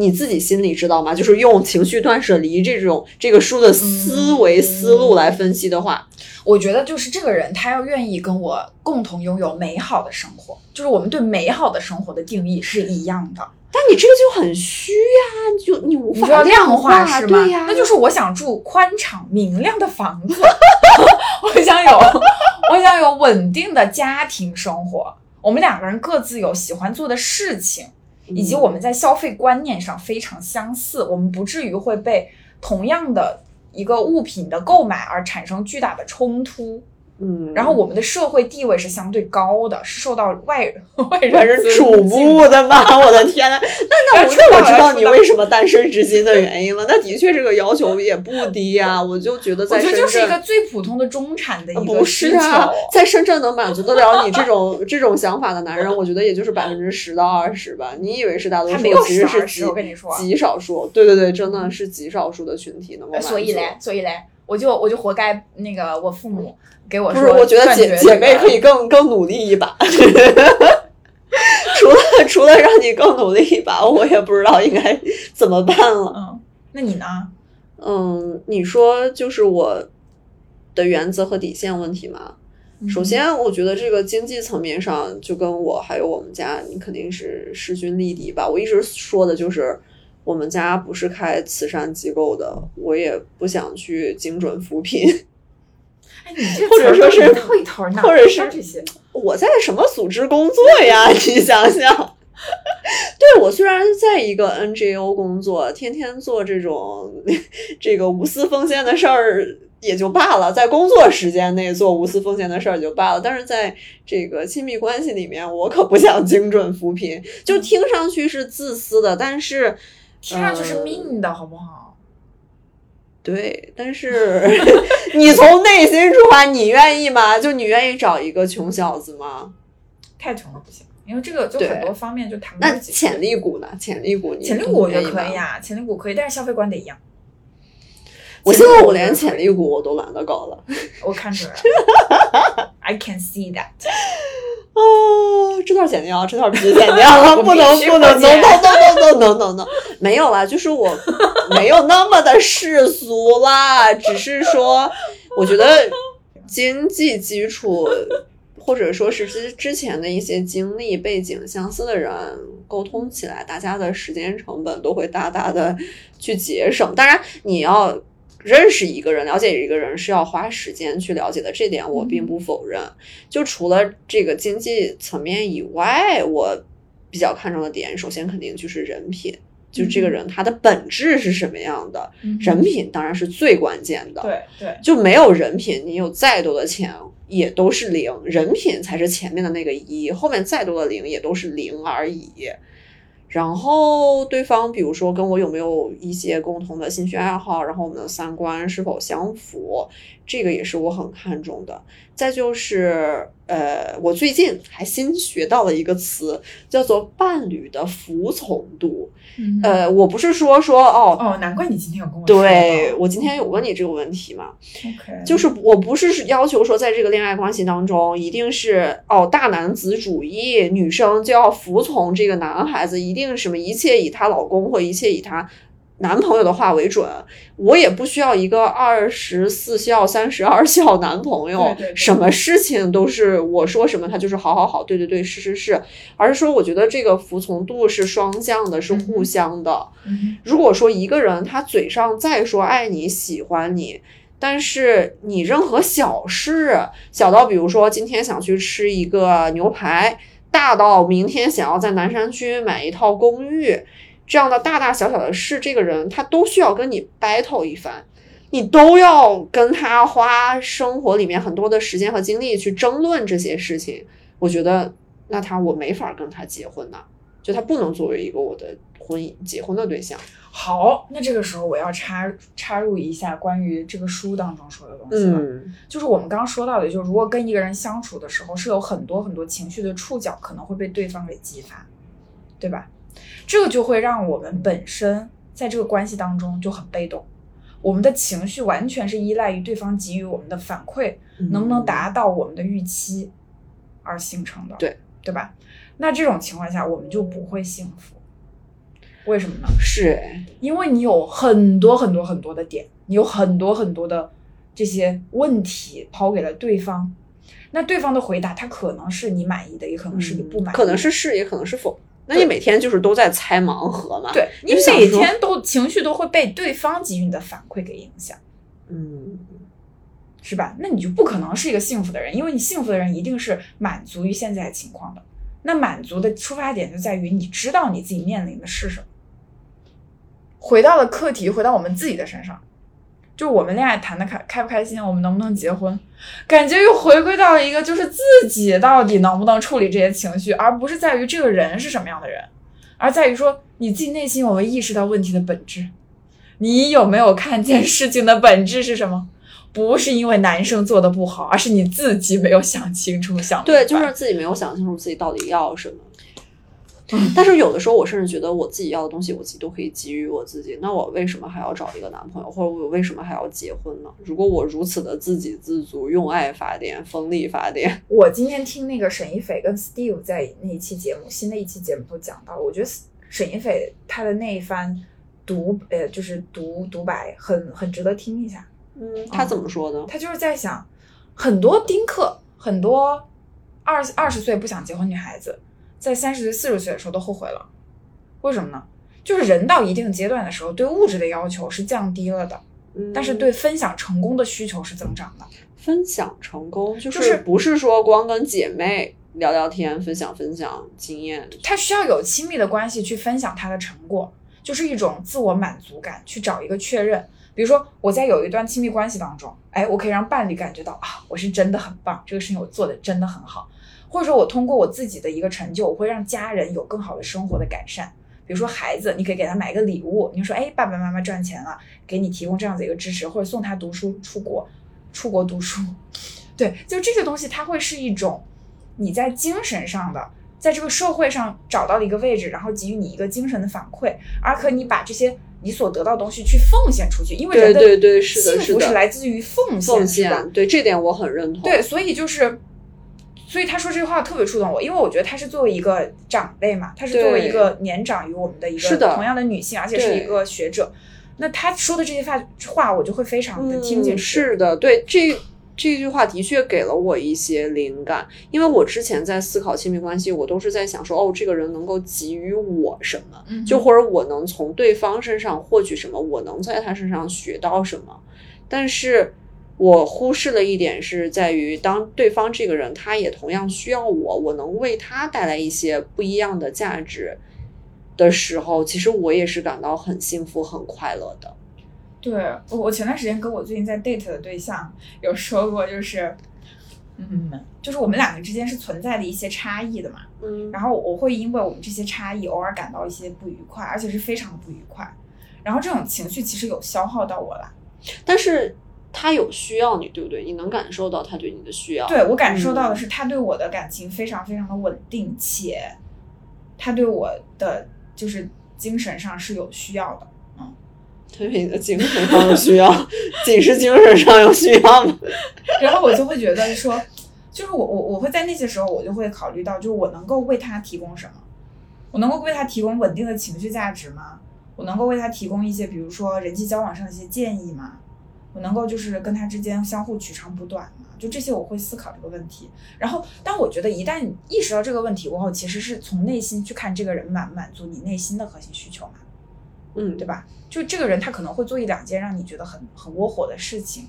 你自己心里知道吗？就是用情绪断舍离这种这个书的思维嗯思路来分析的话，我觉得就是这个人，他要愿意跟我共同拥有美好的生活，就是我们对美好的生活的定义是一样的。但你这个就很虚呀、就你无法量化化是吗？对呀、那就是我想住宽敞明亮的房子，我想有我想有稳定的家庭生活。我们两个人各自有喜欢做的事情，以及我们在消费观念上非常相似，我们不至于会被同样的一个物品的购买而产生巨大的冲突。嗯，然后我们的社会地位是相对高的，是受到外 外人瞩目的吗？我的天呐，那那我那我知道你为什么单身至今的原因了。那的确这个要求也不低啊、我就觉得我觉得在深圳就是一个最普通的中产的一不个需求。是啊，在深圳能满足得了你这种这种想法的男人，我觉得也就是百分之十到二十吧。你以为是大多数没有，其实是极我跟你说极少数。对对对，真的是极少数的群体能够满足。所以嘞，所以嘞，我就我就活该那个我父母给我不是，说，我觉得姐姐妹可以更更努力一把。除了除了让你更努力一把，我也不知道应该怎么办了。嗯，那你呢？嗯，你说就是我的原则和底线问题吗？嗯首先，我觉得这个经济层面上，就跟我还有我们家，你肯定是势均力敌吧。我一直说的就是，我们家不是开慈善机构的，我也不想去精准扶贫。哎，你这或者说是或者是这些？我在什么组织工作呀？你想想。对我虽然在一个 NGO 工作，天天做这种这个无私奉献的事儿也就罢了，在工作时间内做无私奉献的事儿也就罢了，但是在这个亲密关系里面，我可不想精准扶贫，就听上去是自私的，但是听上去是呃命的好不好？对，但是 你从内心出发，你愿意吗？就你愿意找一个穷小子吗？太穷了不行，因为这个就很多方面就谈不起。潜力股呢？潜力股你潜力股我觉得可以啊，潜力股可以，但是消费观得一样。我现在我连潜力股我都懒得搞了。我看出来了，I can see that。啊，这段剪掉，这段 必须剪掉，我不能不能不 no 剪 no no no no no no，没有啦，就是我没有那么的世俗啦，只是说，我觉得经济基础或者说是之之前的一些经历背景相似的人沟通起来，大家的时间成本都会大大的去节省。当然，你要。认识一个人，了解一个人是要花时间去了解的，这点我并不否认。就除了这个经济层面以外，我比较看重的点，首先肯定就是人品，就这个人他的本质是什么样的，人品当然是最关键的。，对对，就没有人品，你有再多的钱也都是零，人品才是前面的那个一，后面再多的零也都是零而已。然后对方，比如说跟我有没有一些共同的兴趣爱好，然后我们的三观是否相符，这个也是我很看重的。再就是，呃，我最近还新学到了一个词，叫做伴侣的服从度。嗯呃，我不是说说哦，哦，难怪你今天有跟我说对我今天有问你这个问题嘛，OK，就是我不是要求说在这个恋爱关系当中一定是哦大男子主义，女生就要服从这个男孩子，一定什么一切以她老公或一切以她男朋友的话为准。我也不需要一个二十四孝、三十二孝男朋友，对对对什么事情都是我说什么他就是好好好，对对对，是是是，而是说我觉得这个服从度是双向的，是嗯互相的。嗯如果说一个人他嘴上再说爱你、喜欢你，但是你任何小事，小到比如说今天想去吃一个牛排，大到明天想要在南山区买一套公寓，这样的大大小小的事，这个人他都需要跟你 battle 一番，你都要跟他花生活里面很多的时间和精力去争论这些事情。我觉得，那他我没法跟他结婚呐，就他不能作为一个我的婚姻结婚的对象。好，那这个时候我要插插入一下关于这个书当中说的东西了。嗯就是我们刚刚说到的，就是如果跟一个人相处的时候，是有很多很多情绪的触角可能会被对方给激发，对吧？这个就会让我们本身在这个关系当中就很被动，我们的情绪完全是依赖于对方给予我们的反馈，能不能达到我们的预期而形成的，对对吧？那这种情况下，我们就不会幸福。为什么呢？是哎，因为你有很多很多很多的点，你有很多很多的这些问题抛给了对方，那对方的回答他可能是你满意的，也可能是你不满意可能是是，也可能是否。那你每天就是都在猜盲盒嘛？对你每天都情绪都会被对方给予你的反馈给影响，嗯，是吧？那你就不可能是一个幸福的人，因为你幸福的人一定是满足于现在的情况的。那满足的出发点就在于你知道你自己面临的是什么。回到了课题，回到我们自己的身上，就我们恋爱谈的开开不开心，我们能不能结婚，感觉又回归到了一个就是自己到底能不能处理这些情绪，而不是在于这个人是什么样的人，而在于说你自己内心有没有意识到问题的本质，你有没有看见事情的本质是什么？不是因为男生做的不好，而是你自己没有想清楚、想对，就是自己没有想清楚自己到底要什么。嗯但是有的时候，我甚至觉得我自己要的东西，我自己都可以给予我自己。那我为什么还要找一个男朋友，或者我为什么还要结婚呢？如果我如此的自给自足，用爱发电，风力发电，我今天听那个沈一斐跟 Steve 在那一期节目，新的一期节目都讲到，我觉得沈一斐他的那一番独呃就是独独白很很值得听一下。嗯，他怎么说呢？他就是在想，很多丁克，很多二二十岁不想结婚女孩子，在三十岁、四十岁的时候都后悔了。为什么呢？就是人到一定阶段的时候，对物质的要求是降低了的，嗯但是对分享成功的需求是增长的。分享成功，就就是不是说光跟姐妹聊聊天，分享分享经验。他需要有亲密的关系去分享他的成果，就是一种自我满足感，去找一个确认。比如说，我在有一段亲密关系当中，哎，我可以让伴侣感觉到啊，我是真的很棒，这个事情我做的真的很好，或者说我通过我自己的一个成就，我会让家人有更好的生活的改善。比如说孩子，你可以给他买个礼物，你说，哎，爸爸妈妈赚钱了，给你提供这样子一个支持，或者送他读书出国，出国读书。对，就这些东西，它会是一种你在精神上的，在这个社会上找到了一个位置，然后给予你一个精神的反馈，而可你把这些你所得到的东西去奉献出去，因为人的幸福是来自于奉献，奉献，对这点我很认同。对，所以就是，所以他说这句话特别触动我，因为我觉得他是作为一个长辈嘛，他是作为一个年长于我们的一是的。个同样的女性，而且是一个学者，那他说的这些话话，我就会非常的听进。是的，对这这句话的确给了我一些灵感，因为我之前在思考亲密关系，我都是在想说，哦，这个人能够给予我什么，嗯就或者我能从对方身上获取什么，我能在他身上学到什么，但是。我忽视了一点是在于，当对方这个人他也同样需要我，我能为他带来一些不一样的价值的时候，其实我也是感到很幸福、很快乐的。对我，我前段时间跟我最近在 date 的对象有说过，就是，嗯，就是我们两个之间是存在的一些差异的嘛。嗯然后我会因为我们这些差异，偶尔感到一些不愉快，而且是非常不愉快。然后这种情绪其实有消耗到我了。但是他有需要你，对不对？你能感受到他对你的需要。对我感受到的嗯是，他对我的感情非常非常的稳定，且他对我的就是精神上是有需要的。他对你的精神上有需要，仅是精神上有需要吗？然后我就会觉得说，就是我我我会在那些时候，我就会考虑到，就是我能够为他提供什么？我能够为他提供稳定的情绪价值吗？我能够为他提供一些，比如说人际交往上的一些建议吗？我能够就是跟他之间相互取长补短嘛？就这些我会思考这个问题。然后，当我觉得一旦意识到这个问题过后，其实是从内心去看这个人满不满足你内心的核心需求嘛。嗯，对吧？就这个人他可能会做一两件让你觉得很很窝火的事情，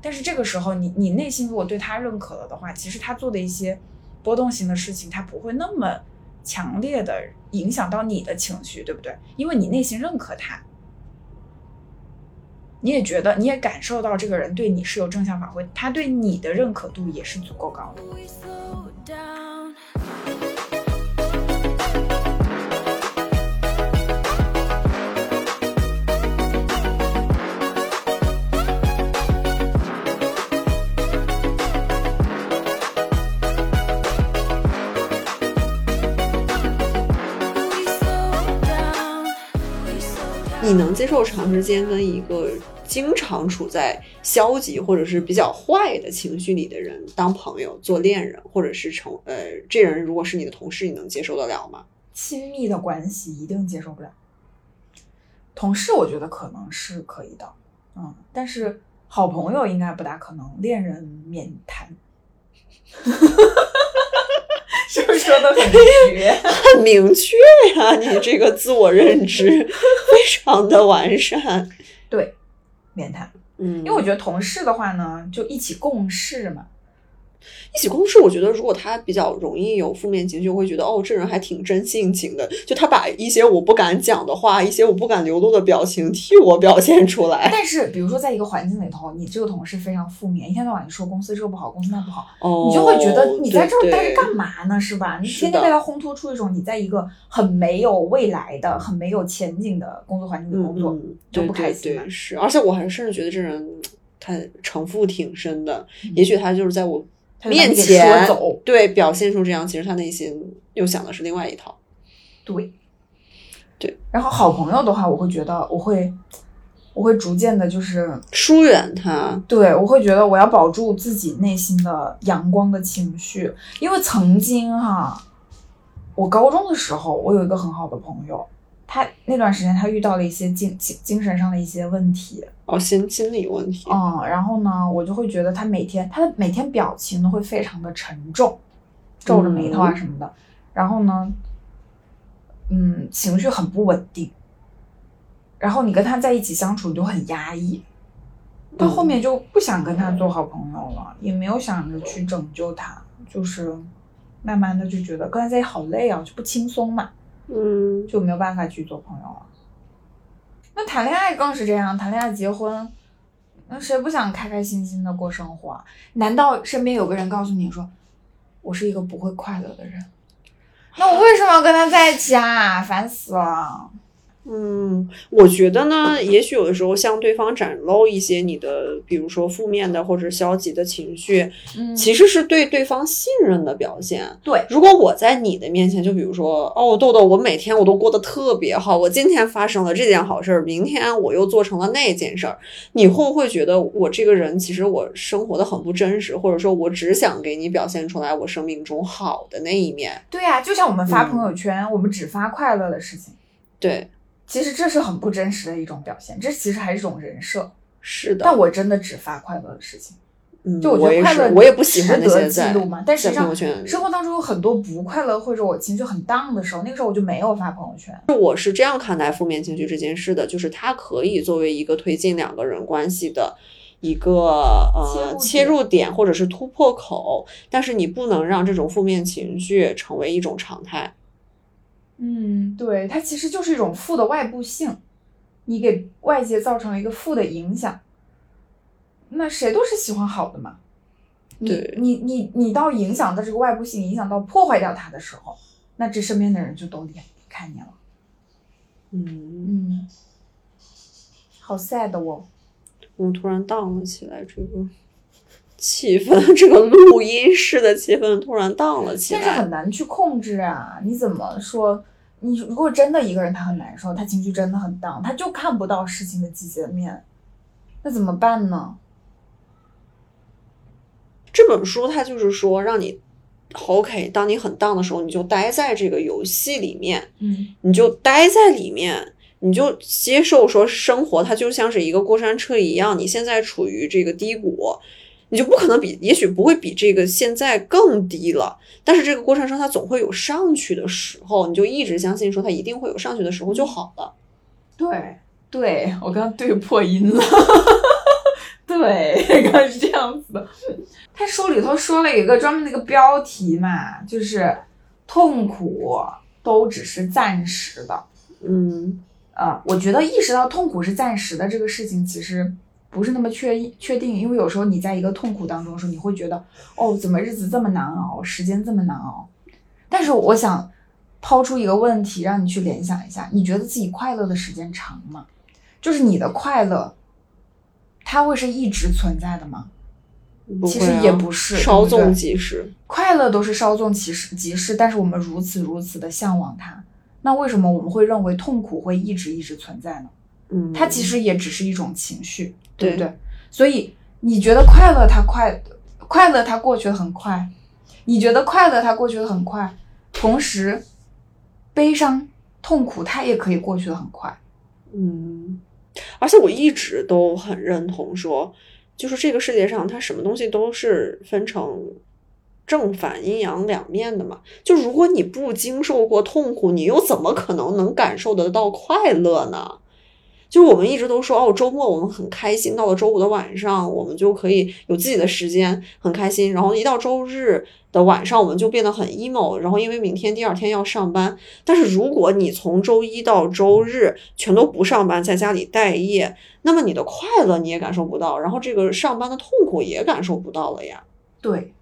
但是这个时候你你内心如果对他认可了的话，其实他做的一些波动型的事情，他不会那么强烈的影响到你的情绪，对不对？因为你内心认可他，你也觉得，你也感受到这个人对你是有正向反馈，他对你的认可度也是足够高的。你能接受长时间跟一个经常处在消极或者是比较坏的情绪里的人当朋友、做恋人，或者是成呃，这人如果是你的同事，你能接受得了吗？亲密的关系一定接受不了。同事我觉得可能是可以的，嗯，但是好朋友应该不大可能，恋人免谈。是不是说的很绝？很明确呀、你这个自我认知 非常的完善。对，免谈。嗯，因为我觉得同事的话呢，就一起共事嘛。一起共事，我觉得如果他比较容易有负面情绪，我会觉得哦，这人还挺真性情的。就他把一些我不敢讲的话，一些我不敢流露的表情替我表现出来。但是，比如说在一个环境里头，你这个同事非常负面，一天到晚你说公司这个不好，公司那不好，哦，你就会觉得你在这儿待着干嘛呢？是吧？你天天被他烘托出一种你在一个很没有未来的、很没有前景的工作环境里嗯工作，嗯，就不开心是，而且我还甚至觉得这人他城府挺深的，嗯也许他就是在我面前走。对表现出这样，其实他内心又想的是另外一套。对，对。然后好朋友的话，我会觉得我会，我会逐渐的，就是疏远他，对我会觉得我要保住自己内心的阳光的情绪，因为曾经哈，我高中的时候，我有一个很好的朋友，他那段时间他遇到了一些精精精神上的一些问题，哦，心心理问题。嗯，然后呢，我就会觉得他每天他的每天表情都会非常的沉重，皱着眉头啊什么的，然后呢，嗯，情绪很不稳定，然后你跟他在一起相处你就很压抑，到后面就不想跟他做好朋友了，也没有想着去拯救他，就是慢慢的就觉得跟他在一起好累啊，就不轻松嘛。嗯，就没有办法去做朋友了。那谈恋爱更是这样，谈恋爱结婚，那谁不想开开心心的过生活？难道身边有个人告诉你说，我是一个不会快乐的人？那我为什么要跟他在一起啊？烦死了！嗯，我觉得呢，也许有的时候向对方展露一些你的，比如说负面的或者消极的情绪，嗯其实是对对方信任的表现。对，如果我在你的面前，就比如说，哦，豆豆，我每天我都过得特别好，我今天发生了这件好事儿，明天我又做成了那件事儿，你会不会觉得我这个人其实我生活的很不真实，或者说我只想给你表现出来我生命中好的那一面？对呀、就像我们发嗯朋友圈，我们只发快乐的事情，对，其实这是很不真实的一种表现，这其实还是一种人设。是的。但我真的只发快乐的事情。嗯，就我觉得快乐是，我也不喜欢那些记录嘛但实际上生活当中有很多不快乐或者我情绪很 down 的时候，那个时候我就没有发朋友圈。我是这样看待负面情绪这件事的，就是它可以作为一个推进两个人关系的一个呃切入点或者是突破口，但是你不能让这种负面情绪成为一种常态。嗯，对，它其实就是一种负的外部性，你给外界造成了一个负的影响。那谁都是喜欢好的嘛。你对你你你到影响到这个外部性，影响到破坏掉它的时候，那这身边的人就都离离开你了。嗯，嗯，好 sad 哦。我突然荡了起来，这个气氛，这个录音室的气氛突然荡了起来。但是很难去控制啊！你怎么说？你如果真的一个人他很难受，他情绪真的很 down，他就看不到事情的积极的面，那怎么办呢？这本书它就是说，让你 OK，当你很荡的时候，你就待在这个游戏里面，嗯你就待在里面，你就接受说生活它就像是一个过山车一样，你现在处于这个低谷，你就不可能比，也许不会比这个现在更低了，但是这个过程中它总会有上去的时候，你就一直相信说它一定会有上去的时候就好了。对对，我刚刚对破音了。对，刚刚是这样子的。他书里头说了一个专门的一个标题嘛，就是痛苦都只是暂时的。嗯呃，我觉得意识到痛苦是暂时的这个事情，其实不是那么确确定，因为有时候你在一个痛苦当中的时候，你会觉得，哦，怎么日子这么难熬，时间这么难熬。但是我想抛出一个问题，让你去联想一下，你觉得自己快乐的时间长吗？就是你的快乐，它会是一直存在的吗？啊其实也不是稍纵即逝。快乐都是稍纵即逝，即逝，但是我们如此如此的向往它，那为什么我们会认为痛苦会一直一直存在呢？嗯，它其实也只是一种情绪，对不对对？所以你觉得快乐它快，快乐它过去的很快，你觉得快乐它过去的很快，同时悲伤、痛苦它也可以过去的很快。嗯，而且我一直都很认同说，就是这个世界上它什么东西都是分成正反阴阳两面的嘛。就如果你不经受过痛苦，你又怎么可能能感受得到快乐呢？就我们一直都说哦，周末我们很开心，到了周五的晚上，我们就可以有自己的时间，很开心。然后一到周日的晚上，我们就变得很 emo，然后因为明天第二天要上班。但是如果你从周一到周日全都不上班，在家里待业，那么你的快乐你也感受不到，然后这个上班的痛苦也感受不到了呀。对，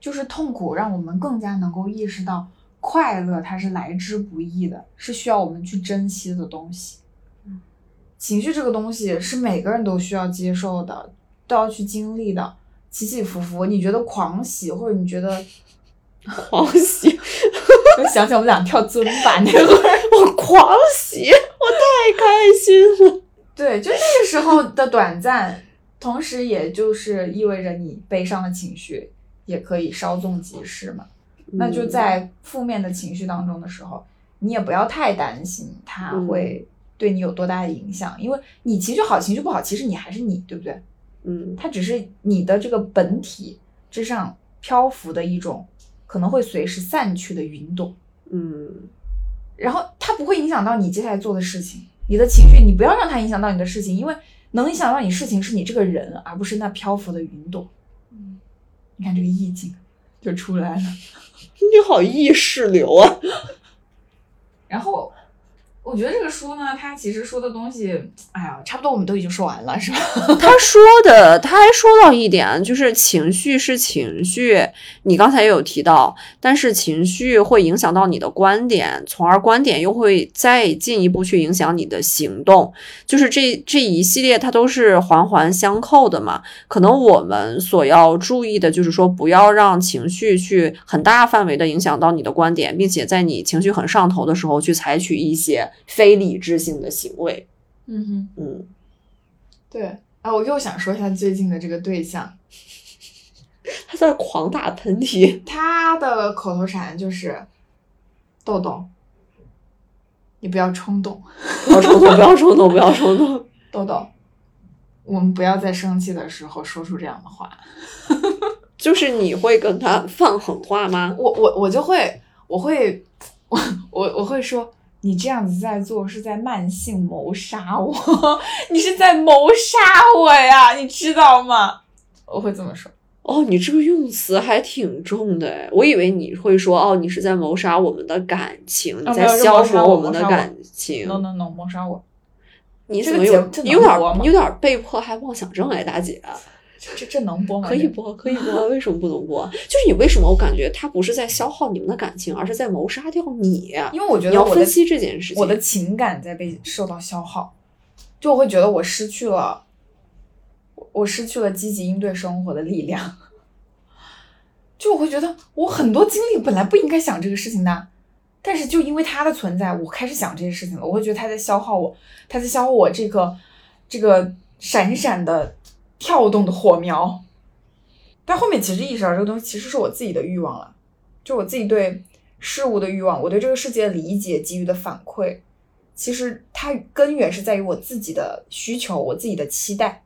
就是痛苦让我们更加能够意识到，快乐它是来之不易的，是需要我们去珍惜的东西。情绪这个东西是每个人都需要接受的，都要去经历的，起起伏伏。你觉得狂喜，或者你觉得，狂喜，我想起我们俩跳尊巴那会儿，我狂喜，我太开心了。对，就那个时候的短暂，同时也就是意味着你悲伤的情绪也可以稍纵即逝嘛。那就在负面的情绪当中的时候，你也不要太担心它嗯会对你有多大的影响，因为你情绪好，情绪不好，其实你还是你，对不对？嗯它只是你的这个本体之上漂浮的一种可能会随时散去的云朵，嗯然后它不会影响到你接下来做的事情，你的情绪你不要让它影响到你的事情，因为能影响到你事情是你这个人，而不是那漂浮的云朵。嗯，你看这个意境就出来了。你好意识流啊。然后我觉得这个书呢，它其实说的东西，哎呀，差不多我们都已经说完了，是吧？他说的，他还说到一点，就是情绪是情绪，你刚才也有提到，但是情绪会影响到你的观点，从而观点又会再进一步去影响你的行动，就是这这一系列它都是环环相扣的嘛。可能我们所要注意的就是说，不要让情绪去很大范围的影响到你的观点，并且在你情绪很上头的时候去采取一些非理智性的行为。嗯哼，嗯，对。啊，我又想说一下最近的这个对象，他在狂打喷嚏。他的口头禅就是“豆豆，你不要冲动，不要冲动，不要冲动，不要冲动。豆豆，我们不要在生气的时候说出这样的话。”就是你会跟他放狠话吗？我我我就会，我会，我我我会说，你这样子在做是在慢性谋杀我，你是在谋杀我呀，你知道吗？我会这么说。哦，你这个用词还挺重的哎，我以为你会说哦，你是在谋杀我们的感情，你在消磨我们的感情。No no no，谋杀我，你怎么有你有点有点被迫害妄想症哎，大姐，这这这能播吗？可以播可以播，为什么不能播？就是你为什么我感觉他不是在消耗你们的感情，而是在谋杀掉你？因为我觉得我的要分析这件事情。我的情感在被受到消耗，就我会觉得我失去了，我我失去了积极应对生活的力量。就我会觉得我很多精力本来不应该想这个事情的，但是就因为他的存在，我开始想这些事情了。我会觉得他在消耗我，他在消耗我这个这个闪闪的跳动的火苗。但后面其实意识到这个东西其实是我自己的欲望了，就我自己对事物的欲望，我对这个世界的理解给予的反馈，其实它根源是在于我自己的需求，我自己的期待。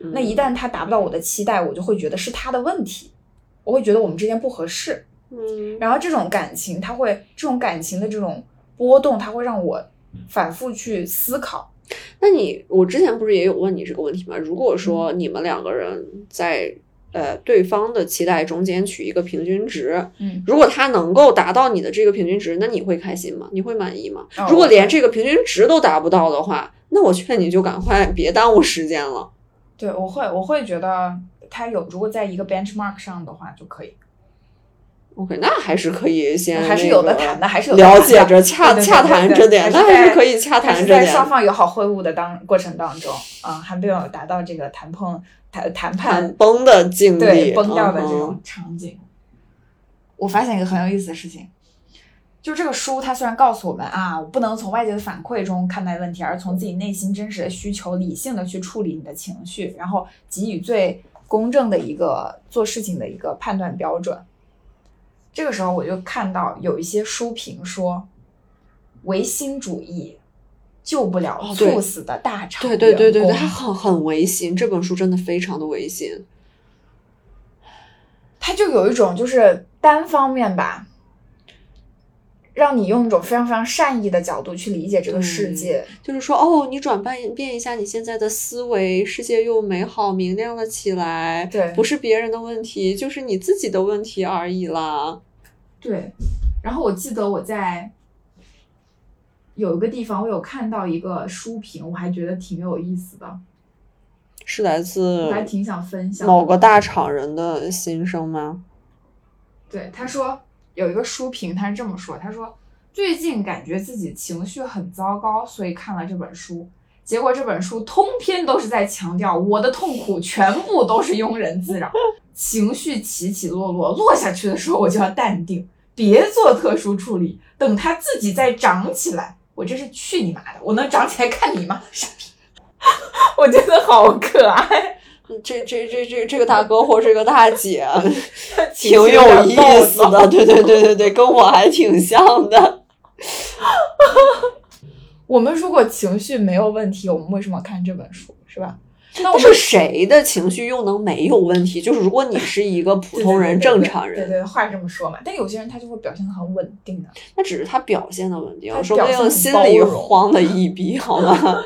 嗯那一旦他达不到我的期待，我就会觉得是他的问题，我会觉得我们之间不合适。嗯然后这种感情，它会这种感情的这种波动，它会让我反复去思考，那你我之前不是也有问你这个问题吗？如果说你们两个人在呃对方的期待中间取一个平均值，嗯，如果他能够达到你的这个平均值，那你会开心吗？你会满意吗？哦如果连这个平均值都达不到的话，那我劝你就赶快别耽误时间了。对，我会我会觉得他有如果在一个 benchmark 上的话就可以，OK，那还是可以先还是有的谈的，还是有的谈的了解 着洽谈对着点，那还是可以洽谈。在双方友好会晤的当过程当中，啊、还没有达到这个谈碰谈谈判谈崩的境地，对崩掉的这嗯种场景。我发现一个很有意思的事情，就这个书它虽然告诉我们啊，我不能从外界的反馈中看待问题，而从自己内心真实的需求，理性的去处理你的情绪，然后给予最公正的一个做事情的一个判断标准。这个时候我就看到有一些书评说，唯心主义救不了猝死的大厂对对对对对，员工它很很唯心，这本书真的非常的唯心。他就有一种就是单方面吧，让你用一种非常非常善意的角度去理解这个世界。就是说，哦，你转变变一下你现在的思维，世界又美好明亮了起来。对不是别人的问题，就是你自己的问题而已啦。对，然后我记得我在有一个地方，我有看到一个书评，我还觉得挺有意思的，是来自我还挺想分享。某个大厂人的心声吗？对，他说有一个书评，他是这么说，他说最近感觉自己情绪很糟糕，所以看了这本书。结果这本书通篇都是在强调我的痛苦全部都是庸人自扰，情绪起起落落，落下去的时候我就要淡定，别做特殊处理，等它自己再长起来。我真是去你妈的！我能长起来看你吗？傻逼！我觉得好可爱，这这这这这个大哥或这个大姐 挺挺有意思的，对对对对对，跟我还挺像的。我们如果情绪没有问题，我们为什么看这本书，是吧？那我们是谁的情绪又能没有问题？就是如果你是一个普通人、正常人，对对对，话是这么说嘛。但有些人他就会表现的很稳定的。那只是他表现的稳定他，说不表现很定心里慌的一逼，好吗？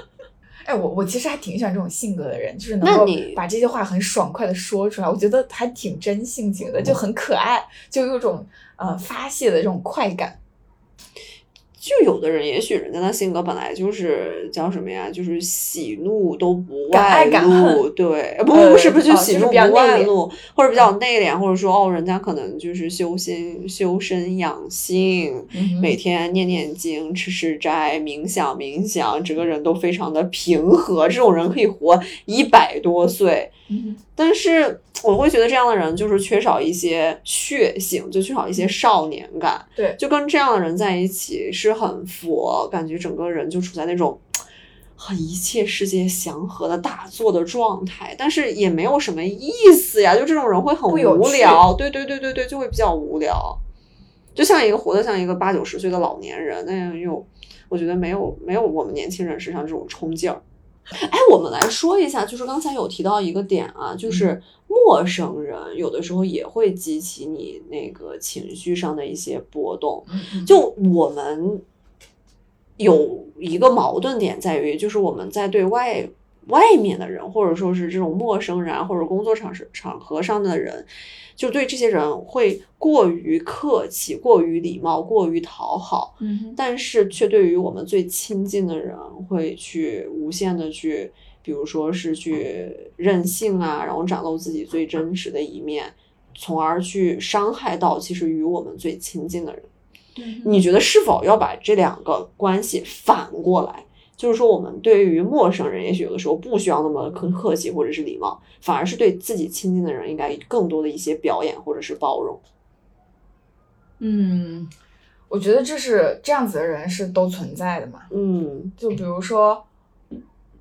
哎，我我其实还挺喜欢这种性格的人，就是能够把这些话很爽快的说出来，我觉得还挺真性情的，就很可爱，就有种呃发泄的这种快感。就有的人，也许人家的性格本来就是叫什么呀？就是喜怒都不外露，对，不是不是，就哦喜怒不外露，或者比较内敛，或者说哦，人家可能就是修心修身养性，嗯每天念念经、吃吃斋、冥想冥想，整个人都非常的平和。这种人可以活一百多岁，嗯但是我会觉得这样的人就是缺少一些血性，就缺少一些少年感。对就跟这样的人在一起是很佛，感觉整个人就处在那种很一切世界祥和的大作的状态，但是也没有什么意思呀。就这种人会很无聊，对对对对对，就会比较无聊，就像一个活得像一个八九十岁的老年人那样，又我觉得没有没有我们年轻人身上这种冲劲儿。哎，我们来说一下，就是刚才有提到一个点啊，就是陌生人有的时候也会激起你那个情绪上的一些波动。嗯，就我们有一个矛盾点在于，就是我们在对外外面的人，或者说是这种陌生人啊，或者工作场场合上的人，就对这些人会过于客气、过于礼貌、过于讨好。嗯但是却对于我们最亲近的人，会去无限的去，比如说是去任性啊，然后展露自己最真实的一面，从而去伤害到其实与我们最亲近的人。嗯你觉得是否要把这两个关系反过来？就是说，我们对于陌生人，也许有的时候不需要那么客客气或者是礼貌，反而是对自己亲近的人，应该更多的一些表演或者是包容。嗯，我觉得这是这样子的人是都存在的嘛。嗯就比如说，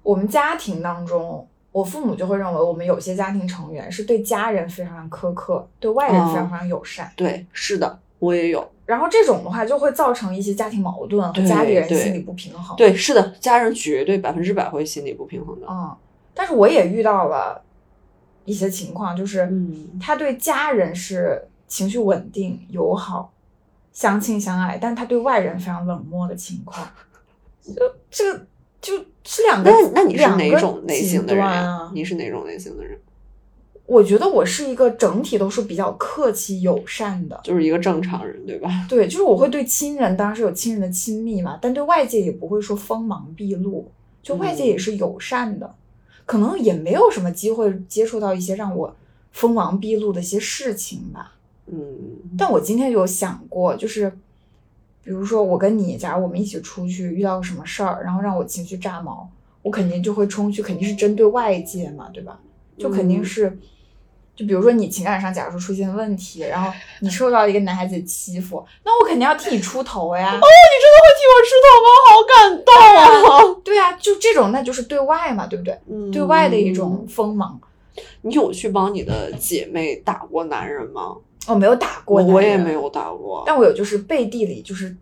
我们家庭当中，我父母就会认为我们有些家庭成员是对家人非常苛刻，对外人非常非常友善。对，是的，我也有。然后这种的话，就会造成一些家庭矛盾和对家里人心理不平衡。对，是的，家人绝对百分之百会心理不平衡的。嗯，但是我也遇到了一些情况，就是嗯他对家人是情绪稳定、友好、相亲相爱，但他对外人非常冷漠的情况。呃，这个就是两个。那那你是哪种类型的人啊？你是哪种类型的人？我觉得我是一个整体都是比较客气友善的。就是一个正常人，对吧？对，就是我会对亲人当然是有亲人的亲密嘛，但对外界也不会说锋芒毕露，就外界也是友善的，可能也没有什么机会接触到一些让我锋芒毕露的一些事情吧。嗯但我今天有想过，就是比如说我跟你，假如我们一起出去遇到个什么事儿，然后让我情绪炸毛，我肯定就会冲去，肯定是针对外界嘛，对吧？就肯定嗯是，就比如说你情感上假如说出现问题，然后你受到一个男孩子的欺负，那我肯定要替你出头呀。哦你真的会替我出头吗？好感动啊！对啊，就这种那就是对外嘛，对不对？嗯对外的一种锋芒。你有去帮你的姐妹打过男人吗？我没有打过我我也没，有打过。但我有就是背地里就是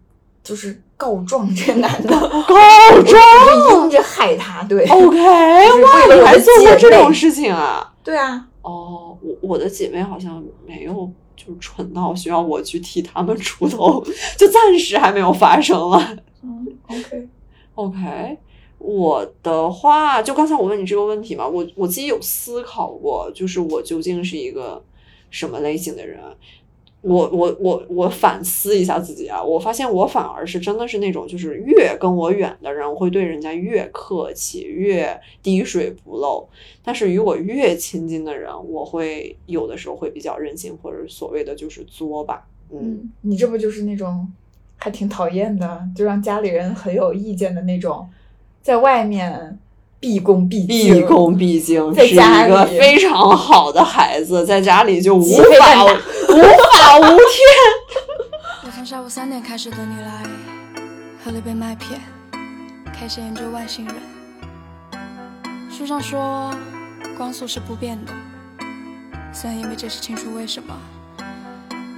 就是告状这个男的，告状就阴着害他，对。，OK，哇，你还做过这种事情啊？对啊，哦，我我的姐妹好像没有，就是蠢到需要我去替她们出头，就暂时还没有发生了。嗯，OK，OK，我的话，就刚才我问你这个问题嘛，我我自己有思考过，就是我究竟是一个什么类型的人。我我我我反思一下自己啊，我发现我反而是真的是那种，就是越跟我远的人，我会对人家越客气，越滴水不漏；但是与我越亲近的人，我会有的时候会比较任性，或者所谓的就是作吧。嗯，你这不就是那种还挺讨厌的，就让家里人很有意见的那种，在外面毕恭毕敬，毕恭毕敬，在是一家个里非常好的孩子，在家里就无法无法无天。我从下午三点开始等你来，喝了杯麦片，开始研究外星人。书上说光速是不变的，虽然也没解释清楚为什么。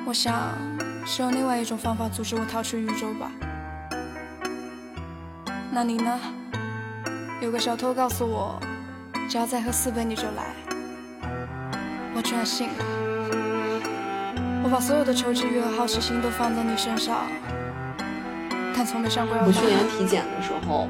我想是用另外一种方法阻止我逃出宇宙吧。那你呢？有个小偷告诉我，只要再喝四杯你就来。我居然信了。我把所有的求知欲和好奇心都放在你身上，但从没想过要我去年体检的时候，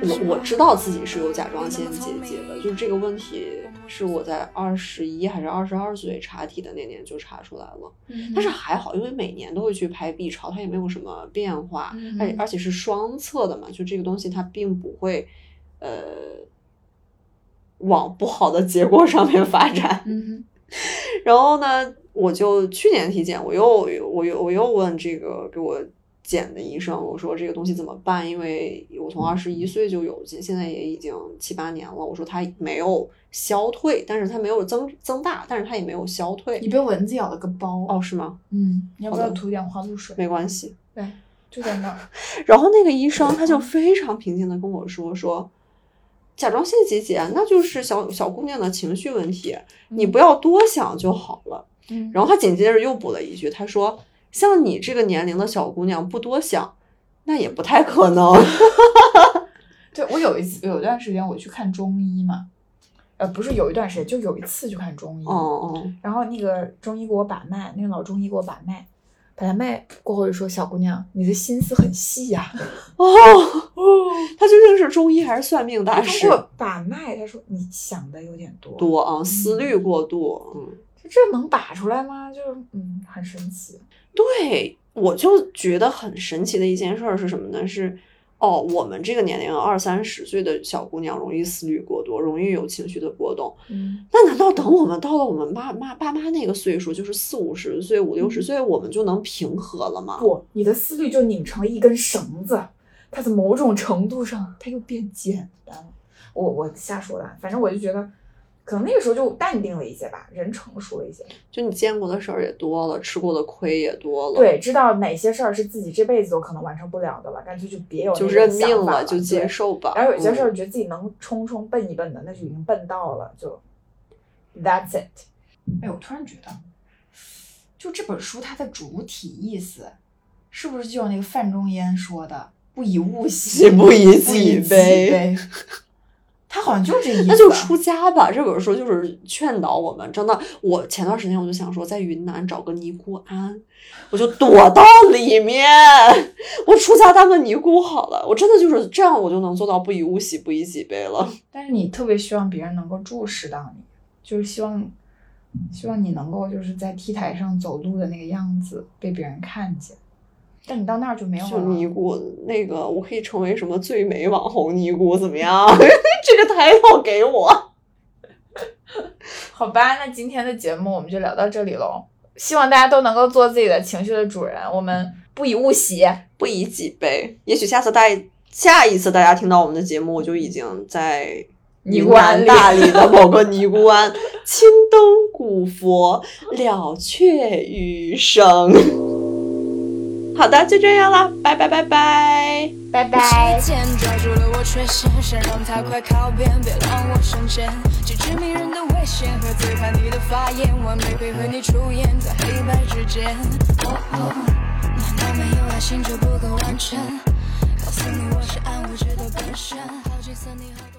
我我知道自己是有甲状腺结节的，就是这个问题是我在二十一还是二十二岁查体的那年就查出来了。嗯但是还好，因为每年都会去拍 B 超，它也没有什么变化，嗯而且而且是双侧的嘛，就这个东西它并不会呃往不好的结果上面发展。嗯然后呢，我就去年体检，我又我又我又问这个给我检的医生，我说这个东西怎么办？因为我从二十一岁就有，现现在也已经七八年了。我说它没有消退，但是它没有增增大，但是它也没有消退。你被蚊子咬了个包，哦，是吗？嗯，你要不要涂点花露水？没关系。对，就在那儿。然后那个医生 他就非常平静的跟我说说。甲状腺结节那就是小小姑娘的情绪问题，你不要多想就好了。嗯，然后他紧接着又补了一句，他说：“像你这个年龄的小姑娘不多想，那也不太可能。对我有一次有一段时间我去看中医嘛，呃，不是有一段时间，就有一次去看中”医。哦哦，然后那个中医给我把脉，那个老中医给我把脉，把完脉过后就说：“小姑娘，你的心思很细呀、哦，他究竟是中医还是算命大他师把脉，他说你想的有点多，多啊，思虑过度。嗯，就这能把出来吗？就是嗯，很神奇。对，我就觉得很神奇的一件事儿是什么呢？是哦，我们这个年龄二三十岁的小姑娘容易思虑过多，容易有情绪的波动。嗯，那难道等我们到了我们妈妈爸妈那个岁数，就是四五十岁、五六十岁，我们就能平和了吗？不，你的思虑就拧成了一根绳子，它在某种程度上它又变简单了。我我瞎说的，反正我就觉得，可能那个时候就淡定了一些吧，人成熟了一些。就你见过的事儿也多了，吃过的亏也多了，，对，知道哪些事儿是自己这辈子都可能完成不了的了，干脆就别有就认命了，就接。受吧。然后有些事儿嗯觉得自己能冲冲笨一笨的，那就已经笨到了，就 that's it。哎，我突然觉得，就这本书它的主体意思，是不是就像那个范仲淹说的“不以物喜，不以己悲”？他好像就这意思，那就出家吧。这本书就是劝导我们，真的。我前段时间我就想说，在云南找个尼姑庵，我就躲到里面，我出家当个尼姑好了。我真的就是这样，我就能做到不以物喜，不以己悲了。但是你特别希望别人能够注视到你，就是希望，希望你能够就是在 T 台上走路的那个样子被别人看见。但你到那儿就没有就了。尼姑那个，我可以成为什么最美网红尼姑，怎么样？这个抬头给我。好吧，那今天的节目我们就聊到这里喽。希望大家都能够做自己的情绪的主人，我们不以物喜。不以己悲。也许下次大下一次大家听到我们的节目，我就已经在尼姑庵大理的某个尼姑庵 青灯古佛了却余生。好的，就这样啦，拜拜拜拜。拜拜。时间抓住了我缺陷，想让它快靠边，别让我瞬间几句迷人的危险和最叛逆的发言，完美配合你出演在黑白之间。哦哦，难道没有爱心就不够完整？告诉你我是暗物质的本身，好几次你和都。